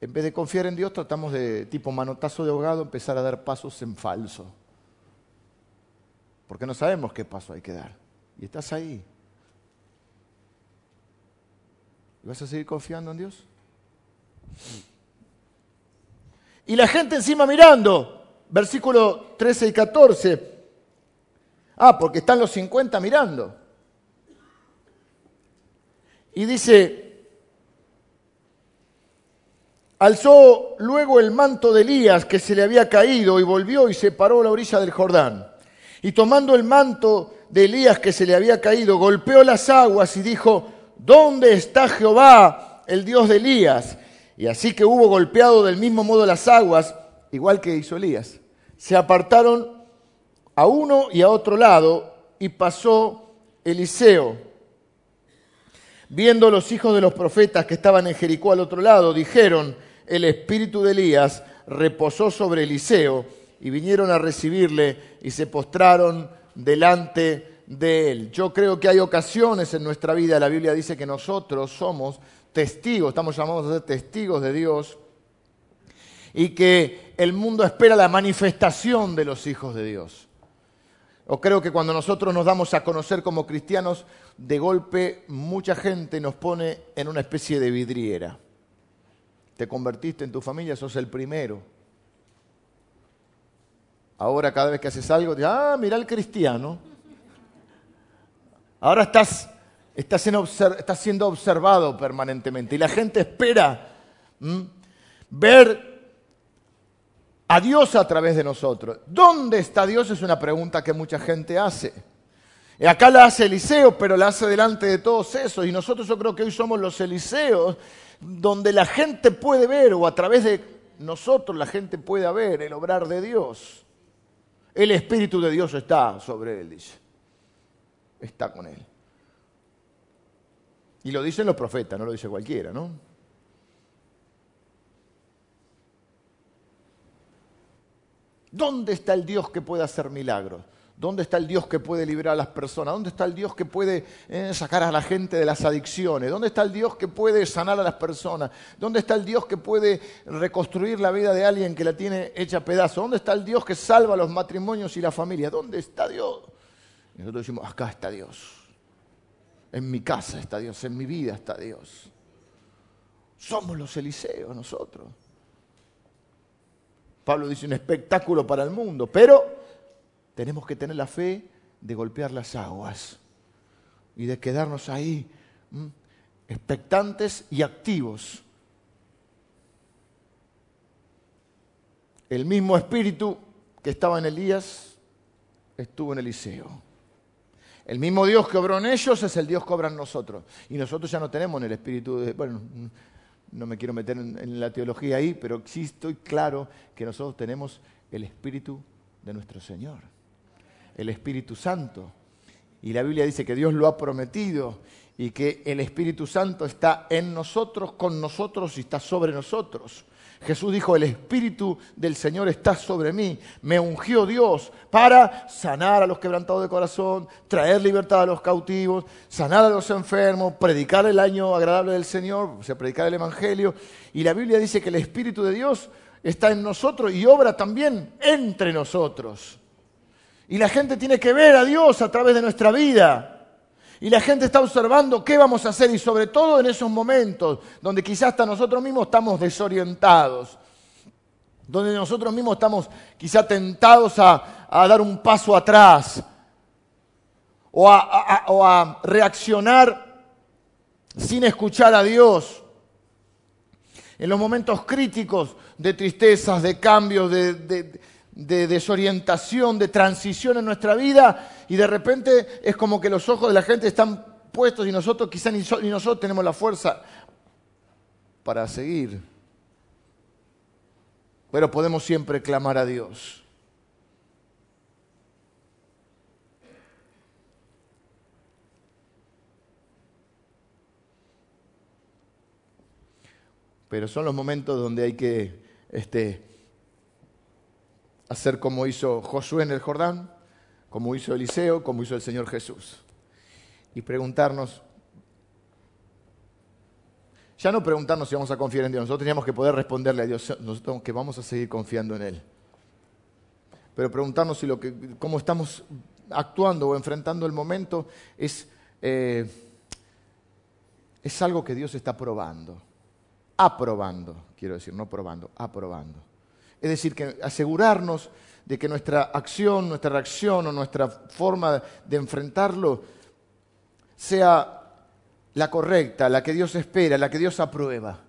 en vez de confiar en Dios, tratamos de, tipo manotazo de ahogado, empezar a dar pasos en falso. Porque no sabemos qué paso hay que dar. Y estás ahí. ¿Y vas a seguir confiando en Dios? Y la gente encima mirando, versículo 13 y 14. Ah, porque están los 50 mirando. Y dice, alzó luego el manto de Elías que se le había caído y volvió y se paró a la orilla del Jordán. Y tomando el manto de Elías que se le había caído, golpeó las aguas y dijo, ¿dónde está Jehová, el Dios de Elías? Y así que hubo golpeado del mismo modo las aguas, igual que hizo Elías. Se apartaron a uno y a otro lado, y pasó Eliseo. Viendo los hijos de los profetas que estaban en Jericó al otro lado, dijeron, el espíritu de Elías reposó sobre Eliseo, y vinieron a recibirle y se postraron delante de él. Yo creo que hay ocasiones en nuestra vida, la Biblia dice que nosotros somos testigos, estamos llamados a ser testigos de Dios, y que el mundo espera la manifestación de los hijos de Dios. O creo que cuando nosotros nos damos a conocer como cristianos, de golpe mucha gente nos pone en una especie de vidriera. Te convertiste en tu familia, sos el primero. Ahora cada vez que haces algo, te ah, mira el cristiano. Ahora estás, estás, siendo observado permanentemente y la gente espera ver a Dios a través de nosotros. ¿Dónde está Dios? Es una pregunta que mucha gente hace. Y acá la hace Eliseo, pero la hace delante de todos esos. Y nosotros yo creo que hoy somos los Eliseos, donde la gente puede ver, o a través de nosotros la gente puede ver el obrar de Dios. El Espíritu de Dios está sobre él, dice. Está con él. Y lo dicen los profetas, no lo dice cualquiera, ¿no? ¿Dónde está el Dios que puede hacer milagros? ¿Dónde está el Dios que puede liberar a las personas? ¿Dónde está el Dios que puede eh, sacar a la gente de las adicciones? ¿Dónde está el Dios que puede sanar a las personas? ¿Dónde está el Dios que puede reconstruir la vida de alguien que la tiene hecha pedazo? ¿Dónde está el Dios que salva los matrimonios y la familia? ¿Dónde está Dios? Y nosotros decimos, acá está Dios. En mi casa está Dios, en mi vida está Dios. Somos los Eliseos nosotros. Pablo dice un espectáculo para el mundo, pero tenemos que tener la fe de golpear las aguas y de quedarnos ahí expectantes y activos. El mismo espíritu que estaba en Elías estuvo en Eliseo. El mismo Dios que obró en ellos es el Dios que obra en nosotros. Y nosotros ya no tenemos en el espíritu de, bueno, no me quiero meter en, la teología ahí, pero sí estoy claro que nosotros tenemos el Espíritu de nuestro Señor, el Espíritu Santo. Y la Biblia dice que Dios lo ha prometido y que el Espíritu Santo está en nosotros, con nosotros y está sobre nosotros. Jesús dijo, el Espíritu del Señor está sobre mí. Me ungió Dios para sanar a los quebrantados de corazón, traer libertad a los cautivos, sanar a los enfermos, predicar el año agradable del Señor, o sea, predicar el Evangelio. Y la Biblia dice que el Espíritu de Dios está en nosotros y obra también entre nosotros. Y la gente tiene que ver a Dios a través de nuestra vida. Y la gente está observando qué vamos a hacer y sobre todo en esos momentos donde quizás hasta nosotros mismos estamos desorientados, donde nosotros mismos estamos quizás tentados a, dar un paso atrás o a, reaccionar sin escuchar a Dios. En los momentos críticos de tristezas, de cambios, de, de desorientación, de transición en nuestra vida y de repente es como que los ojos de la gente están puestos y nosotros quizá ni, ni nosotros tenemos la fuerza para seguir. Pero podemos siempre clamar a Dios. Pero son los momentos donde hay que este, hacer como hizo Josué en el Jordán, como hizo Eliseo, como hizo el Señor Jesús. Y preguntarnos, ya no preguntarnos si vamos a confiar en Dios, nosotros teníamos que poder responderle a Dios, nosotros que vamos a seguir confiando en Él. Pero preguntarnos si lo que, cómo estamos actuando o enfrentando el momento es, eh, es algo que Dios está probando aprobando, quiero decir, no probando, aprobando. Es decir, que asegurarnos de que nuestra acción, nuestra reacción o nuestra forma de enfrentarlo sea la correcta, la que Dios espera, la que Dios aprueba.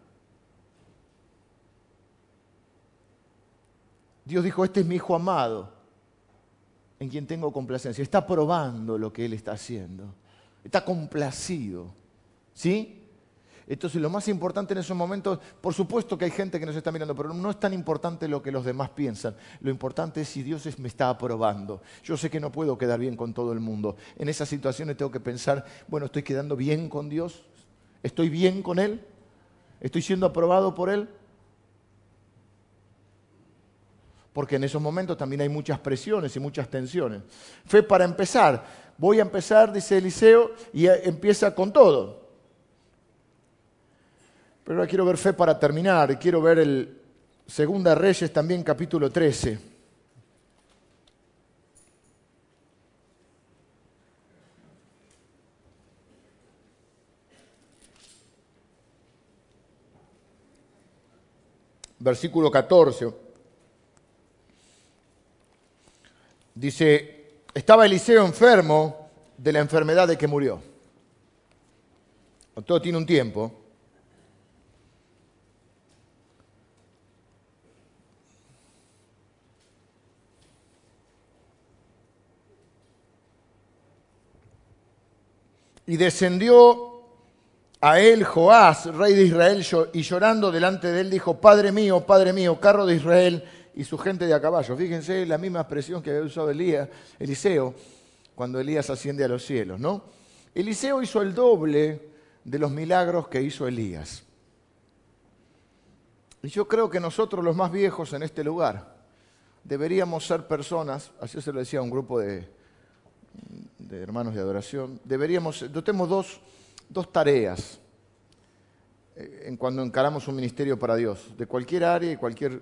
Dios dijo, este es mi hijo amado, en quien tengo complacencia. Está probando lo que Él está haciendo. Está complacido. ¿Sí? Entonces lo más importante en esos momentos, por supuesto que hay gente que nos está mirando, pero no es tan importante lo que los demás piensan. Lo importante es si Dios me está aprobando. Yo sé que no puedo quedar bien con todo el mundo. En esas situaciones tengo que pensar, bueno, ¿estoy quedando bien con Dios? ¿Estoy bien con Él? ¿Estoy siendo aprobado por Él? Porque en esos momentos también hay muchas presiones y muchas tensiones. Fe para empezar. Voy a empezar, dice Eliseo, y empieza con todo. Pero ahora quiero ver fe para terminar. Quiero ver el Segunda Reyes también capítulo 13. Versículo 14. Dice, estaba Eliseo enfermo de la enfermedad de que murió. Todo tiene un tiempo. Y descendió a él Joás, rey de Israel, y llorando delante de él dijo, Padre mío, Padre mío, carro de Israel y su gente de a caballo. Fíjense la misma expresión que había usado Elías, Eliseo cuando Elías asciende a los cielos, ¿no? Eliseo hizo el doble de los milagros que hizo Elías. Y yo creo que nosotros los más viejos en este lugar deberíamos ser personas, así se lo decía un grupo de, de hermanos de adoración, deberíamos, tenemos dos, dos tareas eh, en cuando encaramos un ministerio para Dios, de cualquier área y cualquier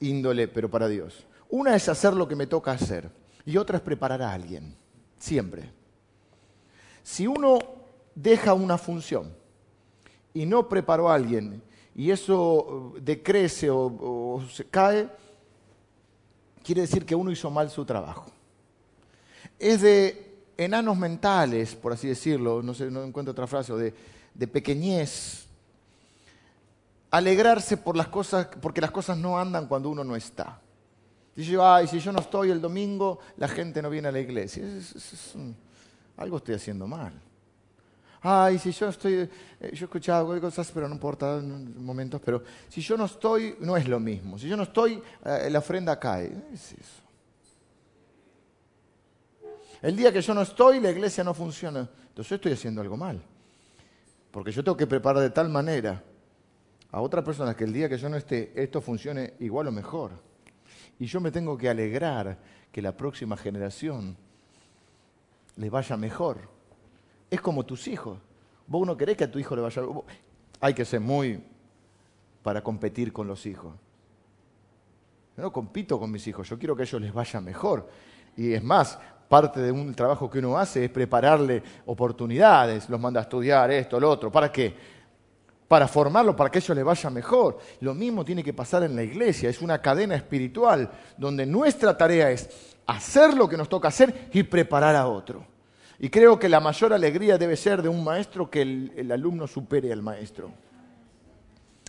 índole, pero para Dios. Una es hacer lo que me toca hacer y otra es preparar a alguien, siempre. Si uno deja una función y no preparó a alguien y eso eh, decrece o, o se cae, quiere decir que uno hizo mal su trabajo es de enanos mentales, por así decirlo, no, sé, no encuentro otra frase, de, de pequeñez. Alegrarse por las cosas, porque las cosas no andan cuando uno no está. Dice yo, ay, si yo no estoy el domingo, la gente no viene a la iglesia. algo estoy haciendo mal. Ay, si yo estoy, eh, yo he escuchado cosas, pero no importa en momentos, pero si yo no estoy, no es lo mismo. Si yo no estoy, eh, la ofrenda cae. Es eso. El día que yo no estoy, la iglesia no funciona. Entonces estoy haciendo algo mal. Porque yo tengo que preparar de tal manera a otras personas que el día que yo no esté, esto funcione igual o mejor. Y yo me tengo que alegrar que la próxima generación le vaya mejor. Es como tus hijos. Vos no querés que a tu hijo le vaya... Hay que ser muy para competir con los hijos. Yo no compito con mis hijos, yo quiero que a ellos les vaya mejor. Y es más, parte de un trabajo que uno hace es prepararle oportunidades, los manda a estudiar esto, lo otro. ¿Para qué? Para formarlo, para que eso le vaya mejor. Lo mismo tiene que pasar en la iglesia, es una cadena espiritual donde nuestra tarea es hacer lo que nos toca hacer y preparar a otro. Y creo que la mayor alegría debe ser de un maestro que el, el alumno supere al maestro.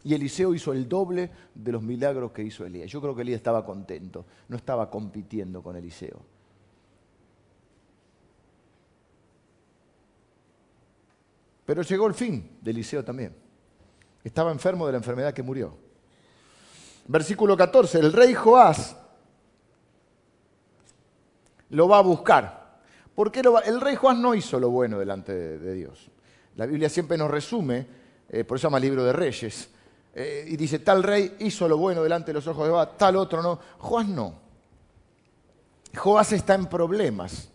Y Eliseo hizo el doble de los milagros que hizo Elías. Yo creo que Elías estaba contento, no estaba compitiendo con Eliseo. Pero llegó el fin de Eliseo también. Estaba enfermo de la enfermedad que murió. Versículo 14, el rey Joás lo va a buscar. ¿Por qué lo va? El rey Joás no hizo lo bueno delante de, Dios. La Biblia siempre nos resume, eh, por eso llama libro de reyes, eh, y dice, tal rey hizo lo bueno delante de los ojos de Jehová, tal otro no. Joás no. Joás está en problemas.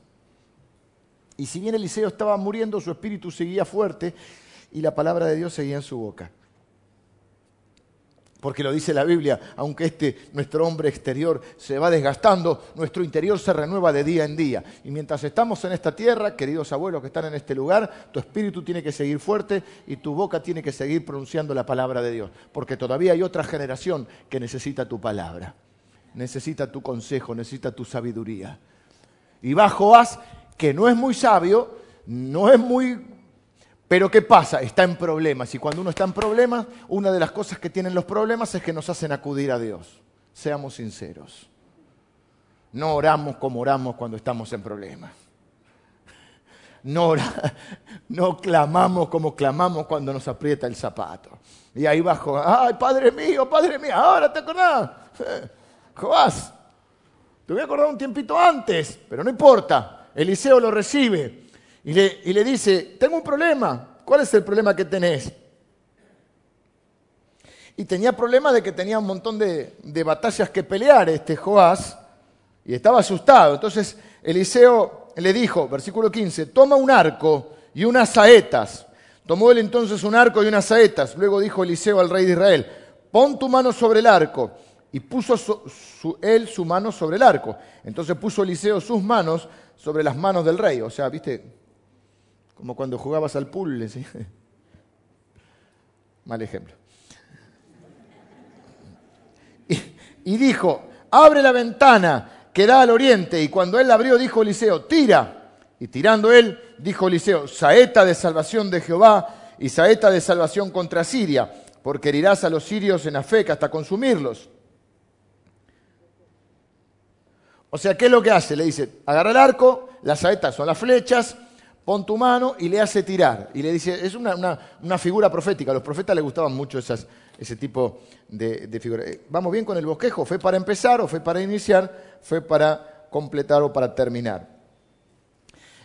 Y si bien Eliseo estaba muriendo, su espíritu seguía fuerte y la palabra de Dios seguía en su boca. Porque lo dice la Biblia, aunque este nuestro hombre exterior se va desgastando, nuestro interior se renueva de día en día. Y mientras estamos en esta tierra, queridos abuelos que están en este lugar, tu espíritu tiene que seguir fuerte y tu boca tiene que seguir pronunciando la palabra de Dios. Porque todavía hay otra generación que necesita tu palabra, necesita tu consejo, necesita tu sabiduría. Y va Joás, que no es muy sabio, no es muy pero ¿qué pasa? Está en problemas. Y cuando uno está en problemas, una de las cosas que tienen los problemas es que nos hacen acudir a Dios. Seamos sinceros. No oramos como oramos cuando estamos en problemas. No, no clamamos como clamamos cuando nos aprieta el zapato. Y ahí bajo, ay, Padre mío, Padre mío, ahora te acordás. Joás, te voy a acordar un tiempito antes, pero no importa. Eliseo lo recibe y le, dice, tengo un problema, ¿cuál es el problema que tenés? Y tenía problema de que tenía un montón de, de batallas que pelear este Joás y estaba asustado. Entonces Eliseo le dijo, versículo 15, toma un arco y unas saetas. Tomó él entonces un arco y unas saetas. Luego dijo Eliseo al rey de Israel, pon tu mano sobre el arco. Y puso él su mano sobre el arco. Entonces puso Eliseo sus manos sobre las manos del rey. O sea, viste, como cuando jugabas al pool. Mal ejemplo. Y, dijo, abre la ventana que da al oriente. Y cuando él la abrió, dijo Eliseo, tira. Y tirando él, dijo Eliseo, saeta de salvación de Jehová y saeta de salvación contra Siria, porque herirás a los sirios en Afeca hasta consumirlos. O sea, ¿qué es lo que hace? Le dice, agarra el arco, las saetas son las flechas, pon tu mano y le hace tirar. Y le dice, es una, figura profética, a los profetas les gustaban mucho esas, ese tipo de, de figuras. Eh, ¿Vamos bien con el bosquejo? ¿Fue para empezar o fue para iniciar? ¿Fue para completar o para terminar?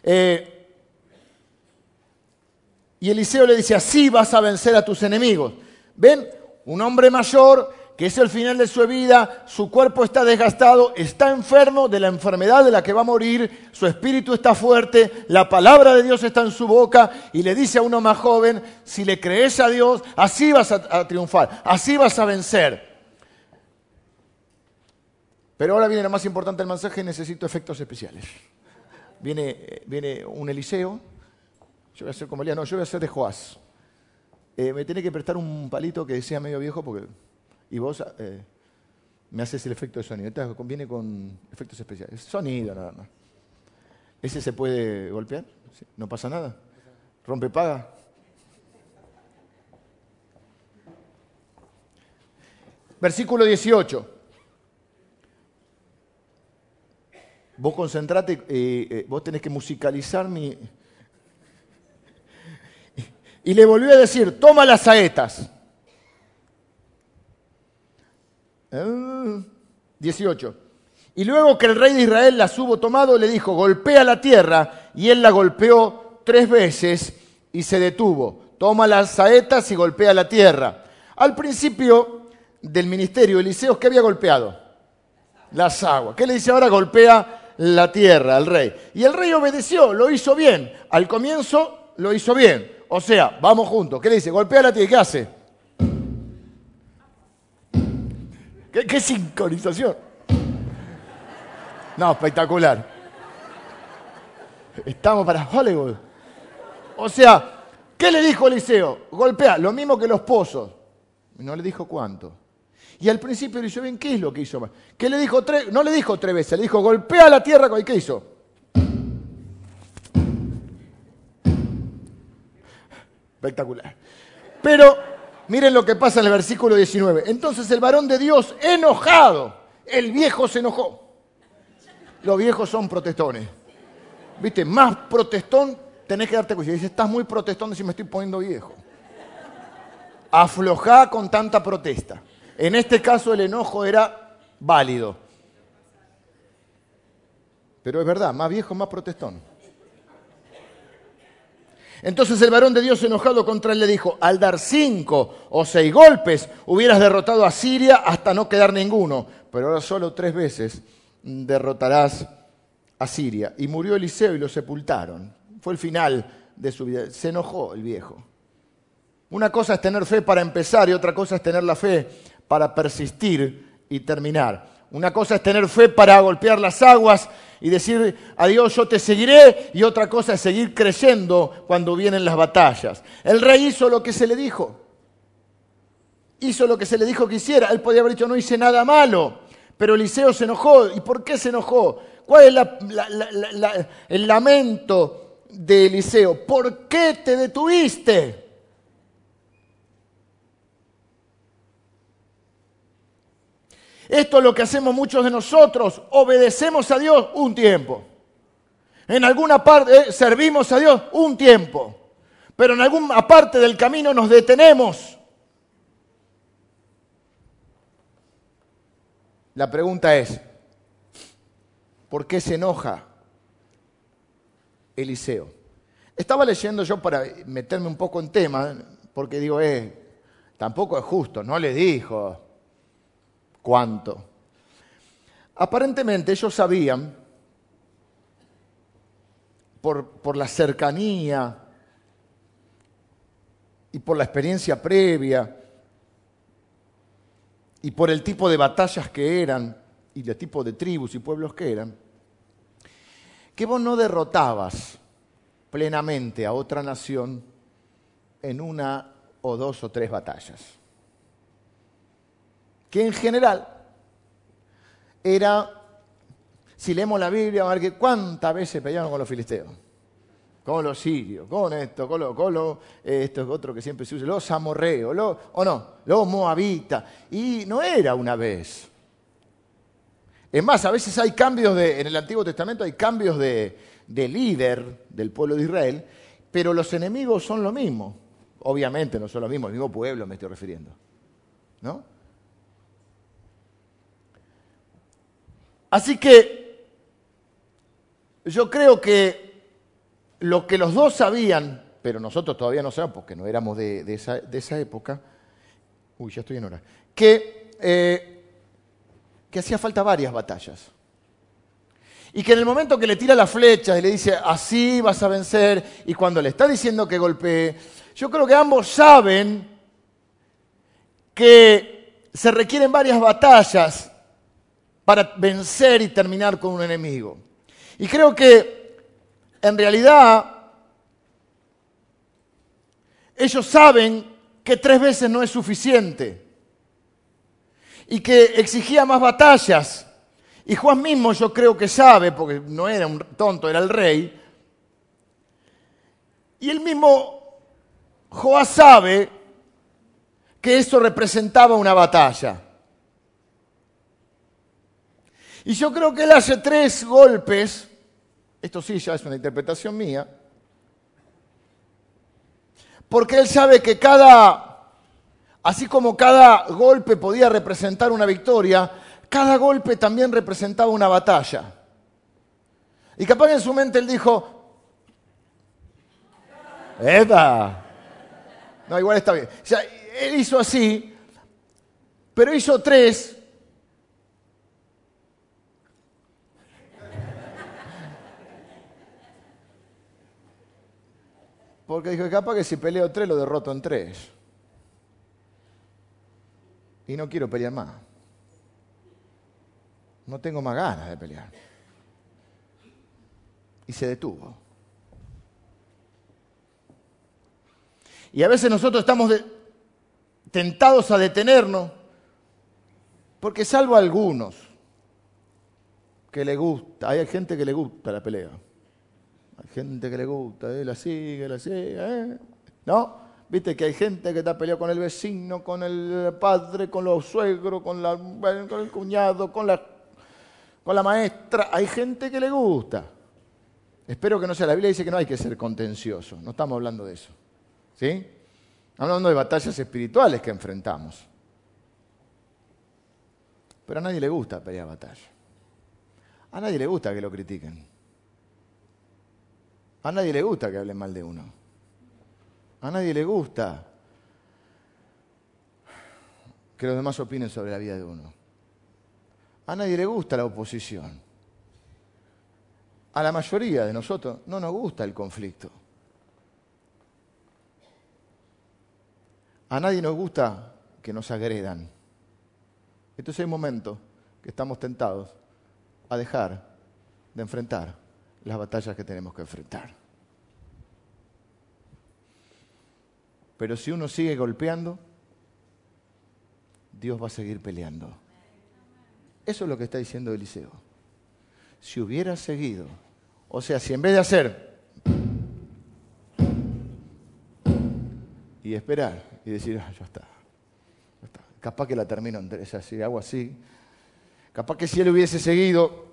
Eh, y Eliseo le dice, así vas a vencer a tus enemigos. ¿Ven? Un hombre mayor que es el final de su vida, su cuerpo está desgastado, está enfermo de la enfermedad de la que va a morir, su espíritu está fuerte, la palabra de Dios está en su boca y le dice a uno más joven, si le crees a Dios, así vas a, triunfar, así vas a vencer. Pero ahora viene lo más importante del mensaje, necesito efectos especiales. Viene, viene un Eliseo, yo voy a ser como Elías, no, yo voy a ser de Joás. Eh, me tiene que prestar un palito que sea medio viejo porque y vos eh, me haces el efecto de sonido. Entonces conviene con efectos especiales. Sonido nada más. ¿Ese se puede golpear? ¿No pasa nada? ¿Rompe paga? Versículo 18. Vos concentrate, eh, eh, vos tenés que musicalizar mi... Y le volvió a decir, toma las saetas. 18. Y luego que el rey de Israel las hubo tomado, le dijo, golpea la tierra, y él la golpeó tres veces y se detuvo. Toma las saetas y golpea la tierra. Al principio del ministerio, Eliseo, ¿qué había golpeado? Las aguas. ¿Qué le dice ahora? Golpea la tierra al rey. Y el rey obedeció, lo hizo bien. Al comienzo lo hizo bien. O sea, vamos juntos. ¿Qué le dice? Golpea la tierra. ¿Qué hace? ¿Qué, sincronización? No, espectacular. Estamos para Hollywood. O sea, ¿qué le dijo Eliseo? Golpea, lo mismo que los pozos. No le dijo cuánto. Y al principio le dijo, bien, ¿qué es lo que hizo? ¿Qué le dijo tres? No le dijo tres veces, le dijo, golpea la tierra. ¿Y qué hizo? Espectacular. Pero Miren lo que pasa en el versículo 19. Entonces el varón de Dios, enojado, el viejo se enojó. Los viejos son protestones. ¿Viste? Más protestón tenés que darte cuenta. Dice, estás muy protestón si me estoy poniendo viejo. Aflojá con tanta protesta. En este caso el enojo era válido. Pero es verdad, más viejo, más protestón. Entonces el varón de Dios enojado contra él le dijo, al dar cinco o seis golpes hubieras derrotado a Siria hasta no quedar ninguno, pero ahora solo tres veces derrotarás a Siria. Y murió Eliseo y lo sepultaron. Fue el final de su vida. Se enojó el viejo. Una cosa es tener fe para empezar y otra cosa es tener la fe para persistir y terminar. Una cosa es tener fe para golpear las aguas y decir a Dios yo te seguiré y otra cosa es seguir creyendo cuando vienen las batallas. El rey hizo lo que se le dijo. Hizo lo que se le dijo que hiciera. Él podía haber dicho no hice nada malo. Pero Eliseo se enojó. ¿Y por qué se enojó? ¿Cuál es el lamento de Eliseo? ¿Por qué te detuviste? Esto es lo que hacemos muchos de nosotros. Obedecemos a Dios un tiempo. En alguna parte eh, servimos a Dios un tiempo. Pero en alguna parte del camino nos detenemos. La pregunta es, ¿por qué se enoja Eliseo? Estaba leyendo yo para meterme un poco en tema, porque digo, eh, tampoco es justo, no le dijo, cuánto. Aparentemente ellos sabían, por, por la cercanía y por la experiencia previa y por el tipo de batallas que eran y el tipo de tribus y pueblos que eran, que vos no derrotabas plenamente a otra nación en una o dos o tres batallas que en general era, si leemos la Biblia, a ver cuántas veces pelearon con los filisteos, con los sirios, con esto, con lo, con lo esto es otro que siempre se usa, los amorreos, o no, los moabitas, y no era una vez. Es más, a veces hay cambios de, en el Antiguo Testamento hay cambios de, de líder del pueblo de Israel, pero los enemigos son lo mismo. Obviamente no son lo mismo, el mismo pueblo me estoy refiriendo. ¿No? Así que yo creo que lo que los dos sabían, pero nosotros todavía no sabemos porque no éramos de, esa, época, uy, ya estoy en hora, que, eh, que hacía falta varias batallas. Y que en el momento que le tira la flecha y le dice, así vas a vencer, y cuando le está diciendo que golpee, yo creo que ambos saben que se requieren varias batallas para vencer y terminar con un enemigo. Y creo que en realidad ellos saben que tres veces no es suficiente y que exigía más batallas. Y Juan mismo yo creo que sabe, porque no era un tonto, era el rey. Y el mismo Joás sabe que eso representaba una batalla. Y yo creo que él hace tres golpes, esto sí ya es una interpretación mía, porque él sabe que cada, así como cada golpe podía representar una victoria, cada golpe también representaba una batalla. Y capaz en su mente él dijo, ¡Eda! No, igual está bien. O sea, él hizo así, pero hizo tres Porque dijo, capaz que si peleo tres lo derroto en tres. Y no quiero pelear más. No tengo más ganas de pelear. Y se detuvo. Y a veces nosotros estamos tentados a detenernos, porque salvo a algunos que le gusta, hay gente que le gusta la pelea. Gente que le gusta, eh, la sigue, la sigue, eh. ¿no? Viste que hay gente que está peleado con el vecino, con el padre, con los suegros, con, con el cuñado, con la, con la maestra. Hay gente que le gusta. Espero que no sea. La Biblia dice que no hay que ser contencioso. No estamos hablando de eso. ¿Sí? Hablando de batallas espirituales que enfrentamos. Pero a nadie le gusta pelear batalla. A nadie le gusta que lo critiquen. A nadie le gusta que hablen mal de uno. A nadie le gusta que los demás opinen sobre la vida de uno. A nadie le gusta la oposición. A la mayoría de nosotros no nos gusta el conflicto. A nadie nos gusta que nos agredan. Entonces hay momentos que estamos tentados a dejar de enfrentar las batallas que tenemos que enfrentar. Pero si uno sigue golpeando, Dios va a seguir peleando. Eso es lo que está diciendo Eliseo. Si hubiera seguido, o sea, si en vez de hacer y esperar y decir, ah, ya está, capaz que la termino en así, hago así, capaz que si él hubiese seguido,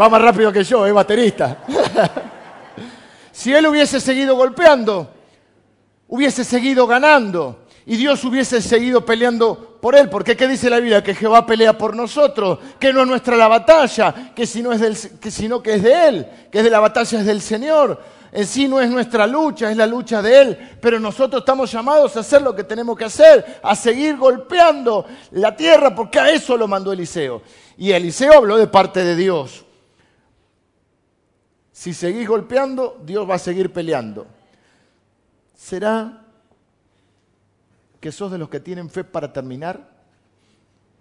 Va más rápido que yo, es baterista. si él hubiese seguido golpeando, hubiese seguido ganando y Dios hubiese seguido peleando por él. Porque ¿qué dice la Biblia? Que Jehová pelea por nosotros, que no es nuestra la batalla, que, si no es del, que sino que es de él, que es de la batalla es del Señor. En sí no es nuestra lucha, es la lucha de Él, pero nosotros estamos llamados a hacer lo que tenemos que hacer, a seguir golpeando la tierra, porque a eso lo mandó Eliseo. Y Eliseo habló de parte de Dios. Si seguís golpeando, Dios va a seguir peleando. ¿Será que sos de los que tienen fe para terminar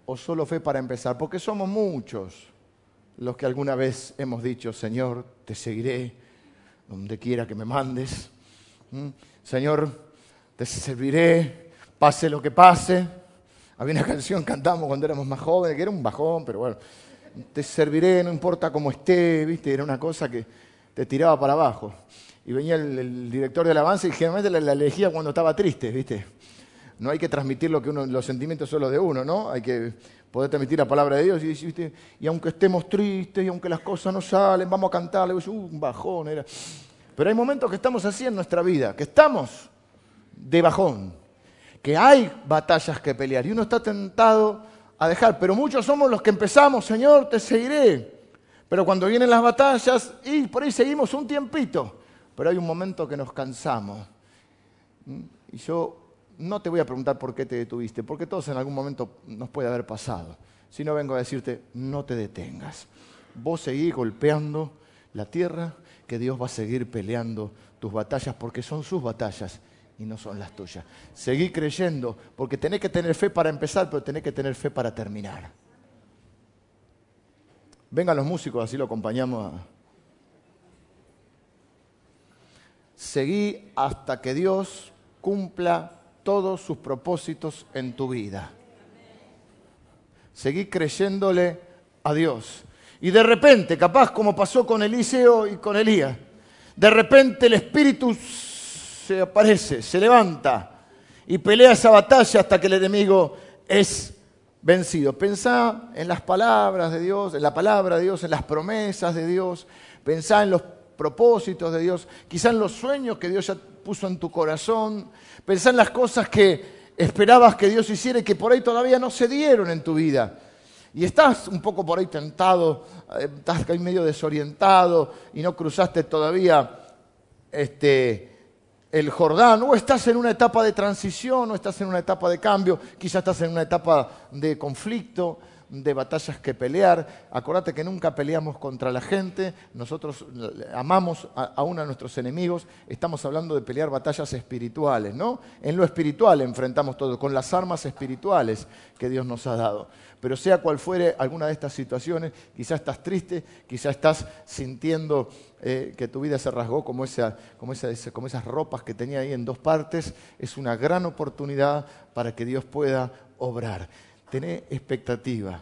o solo fe para empezar? Porque somos muchos los que alguna vez hemos dicho, Señor, te seguiré donde quiera que me mandes. ¿Mm? Señor, te serviré, pase lo que pase. Había una canción que cantamos cuando éramos más jóvenes, que era un bajón, pero bueno, te serviré, no importa cómo esté, ¿viste? Era una cosa que te tiraba para abajo. Y venía el, director del avance y generalmente la, elegía cuando estaba triste, ¿viste? No hay que transmitir lo que los sentimientos solo de uno, ¿no? Hay que poder transmitir la palabra de Dios y, ¿viste? y aunque estemos tristes y aunque las cosas no salen, vamos a cantarle, uh, un bajón era. Pero hay momentos que estamos así en nuestra vida, que estamos de bajón, que hay batallas que pelear y uno está tentado a dejar, pero muchos somos los que empezamos, Señor, te seguiré. Pero cuando vienen las batallas, y por ahí seguimos un tiempito, pero hay un momento que nos cansamos. ¿Mm? Y yo no te voy a preguntar por qué te detuviste, porque todos en algún momento nos puede haber pasado. Si no vengo a decirte, no te detengas. Vos seguís golpeando la tierra, que Dios va a seguir peleando tus batallas, porque son sus batallas y no son las tuyas. Seguí creyendo, porque tenés que tener fe para empezar, pero tenés que tener fe para terminar. Vengan los músicos, así lo acompañamos. Seguí hasta que Dios cumpla todos sus propósitos en tu vida. Seguí creyéndole a Dios. Y de repente, capaz como pasó con Eliseo y con Elías, de repente el Espíritu se aparece, se levanta y pelea esa batalla hasta que el enemigo es vencido. Pensá en las palabras de Dios, en la palabra de Dios, en las promesas de Dios. Pensá en los propósitos de Dios, quizá en los sueños que Dios ya puso en tu corazón. Pensá en las cosas que esperabas que Dios hiciera y que por ahí todavía no se dieron en tu vida. Y estás un poco por ahí tentado, eh, estás ahí medio desorientado y no cruzaste todavía este, el Jordán, o estás en una etapa de transición, o estás en una etapa de cambio, quizás estás en una etapa de conflicto, de batallas que pelear. Acordate que nunca peleamos contra la gente, nosotros amamos aún a nuestros enemigos, estamos hablando de pelear batallas espirituales, ¿no? En lo espiritual enfrentamos todo, con las armas espirituales que Dios nos ha dado. Pero sea cual fuere alguna de estas situaciones, quizás estás triste, quizás estás sintiendo eh, que tu vida se rasgó como, como esas ropas que tenía ahí en dos partes, es una gran oportunidad para que Dios pueda obrar. Tené expectativa.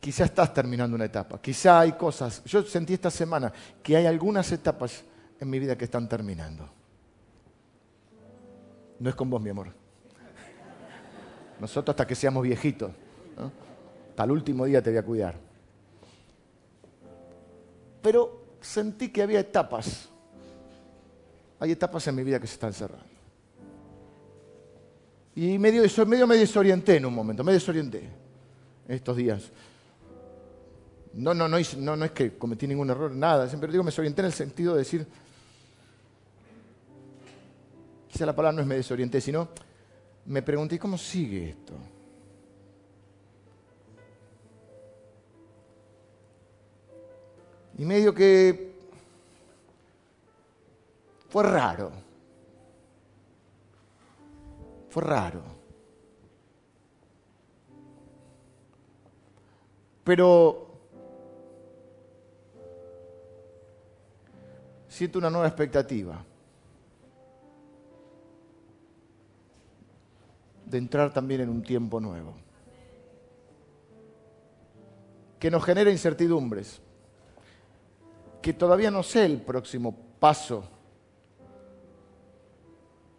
quizá estás terminando una etapa, quizá hay cosas, yo sentí esta semana que hay algunas etapas en mi vida que están terminando. No es con vos, mi amor. Nosotros hasta que seamos viejitos, hasta el último día te voy a cuidar. Pero sentí que había etapas. Hay etapas en mi vida que se están cerrando. Y medio, medio me desorienté en un momento, me desorienté estos días. No, no, no, no, no es que cometí ningún error, nada. Siempre digo, me desorienté en el sentido de decir, quizá la palabra no es me desorienté, sino me pregunté, ¿cómo sigue esto? Y medio que fue raro. Fue raro. Pero siento una nueva expectativa. De entrar también en un tiempo nuevo. Que nos genera incertidumbres. Que todavía no sé el próximo paso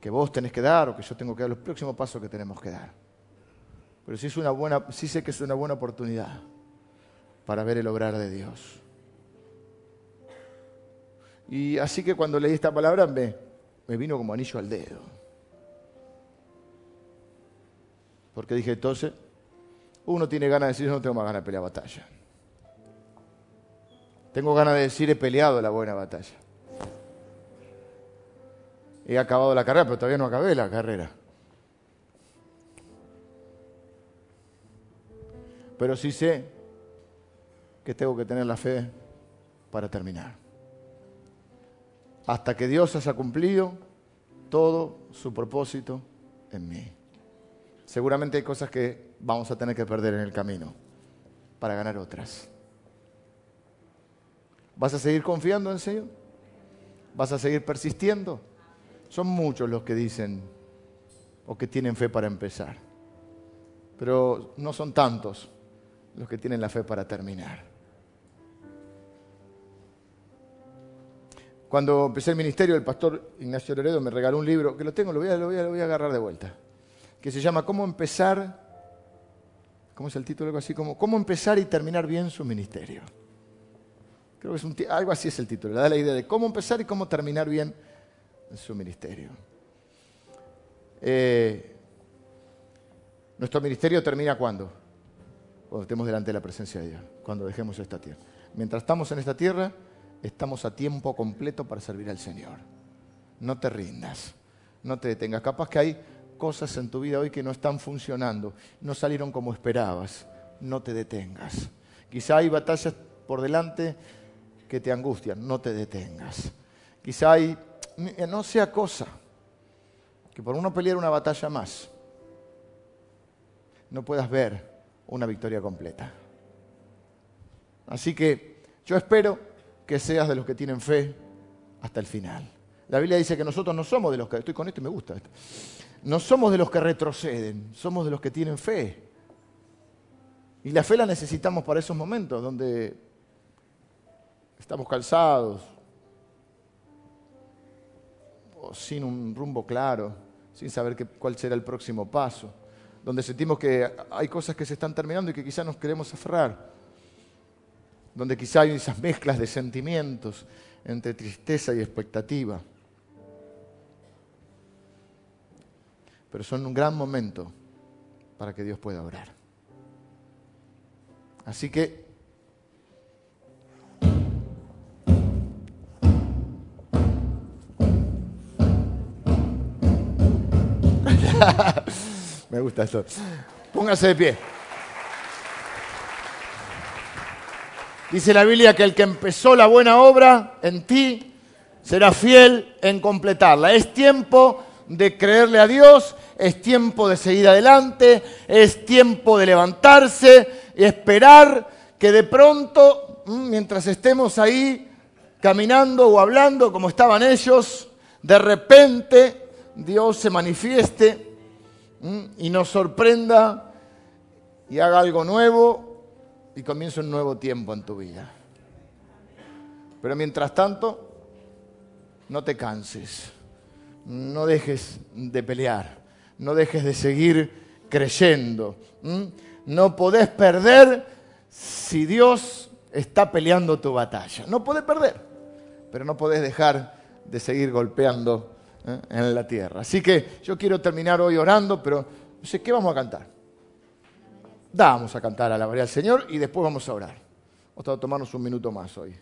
que vos tenés que dar o que yo tengo que dar, los próximos pasos que tenemos que dar. Pero sí, es una buena, sí sé que es una buena oportunidad para ver el obrar de Dios. Y así que cuando leí esta palabra me, me vino como anillo al dedo. Porque dije, entonces, uno tiene ganas de decir, yo no tengo más ganas de pelear batalla. Tengo ganas de decir, he peleado la buena batalla. He acabado la carrera, pero todavía no acabé la carrera. Pero sí sé que tengo que tener la fe para terminar hasta que Dios haya cumplido todo su propósito en mí. Seguramente hay cosas que vamos a tener que perder en el camino para ganar otras. ¿Vas a seguir confiando en Señor? ¿Vas a seguir persistiendo? Son muchos los que dicen o que tienen fe para empezar, pero no son tantos los que tienen la fe para terminar. Cuando empecé el ministerio, el pastor Ignacio Loredo me regaló un libro, que lo tengo, lo voy a, lo voy a, agarrar de vuelta, que se llama ¿Cómo empezar? ¿Cómo es el título? Algo así como ¿Cómo empezar y terminar bien su ministerio? Creo que es un, algo así es el título, da la idea de cómo empezar y cómo terminar bien su ministerio. Eh, nuestro ministerio termina cuando? Cuando estemos delante de la presencia de Dios, cuando dejemos esta tierra. Mientras estamos en esta tierra, estamos a tiempo completo para servir al Señor. No te rindas, no te detengas. Capaz que hay cosas en tu vida hoy que no están funcionando, no salieron como esperabas. No te detengas. Quizá hay batallas por delante que te angustian, no te detengas. Quizá hay, no sea cosa, que por uno pelear una batalla más, no puedas ver una victoria completa. Así que yo espero que seas de los que tienen fe hasta el final. La Biblia dice que nosotros no somos de los que, estoy con esto y me gusta esto, no somos de los que retroceden, somos de los que tienen fe. Y la fe la necesitamos para esos momentos donde estamos calzados, sin un rumbo claro, sin saber cuál será el próximo paso, donde sentimos que hay cosas que se están terminando y que quizás nos queremos aferrar donde quizá hay esas mezclas de sentimientos entre tristeza y expectativa. Pero son un gran momento para que Dios pueda orar. Así que Me gusta esto. Póngase de pie. Dice la Biblia que el que empezó la buena obra en ti será fiel en completarla. Es tiempo de creerle a Dios, es tiempo de seguir adelante, es tiempo de levantarse y esperar que de pronto, mm, mientras estemos ahí caminando o hablando como estaban ellos, de repente Dios se manifieste y nos sorprenda y haga algo nuevo y comienza un nuevo tiempo en tu vida. Pero mientras tanto, no te canses, no dejes de pelear, no dejes de seguir creyendo. No podés perder si Dios está peleando tu batalla. No podés perder, pero no podés dejar de seguir golpeando ¿eh? en la tierra. Así que yo quiero terminar hoy orando, pero no sé qué vamos a cantar. Vamos a cantar a la María del Señor y después vamos a orar. Vamos a tomarnos un minuto más hoy.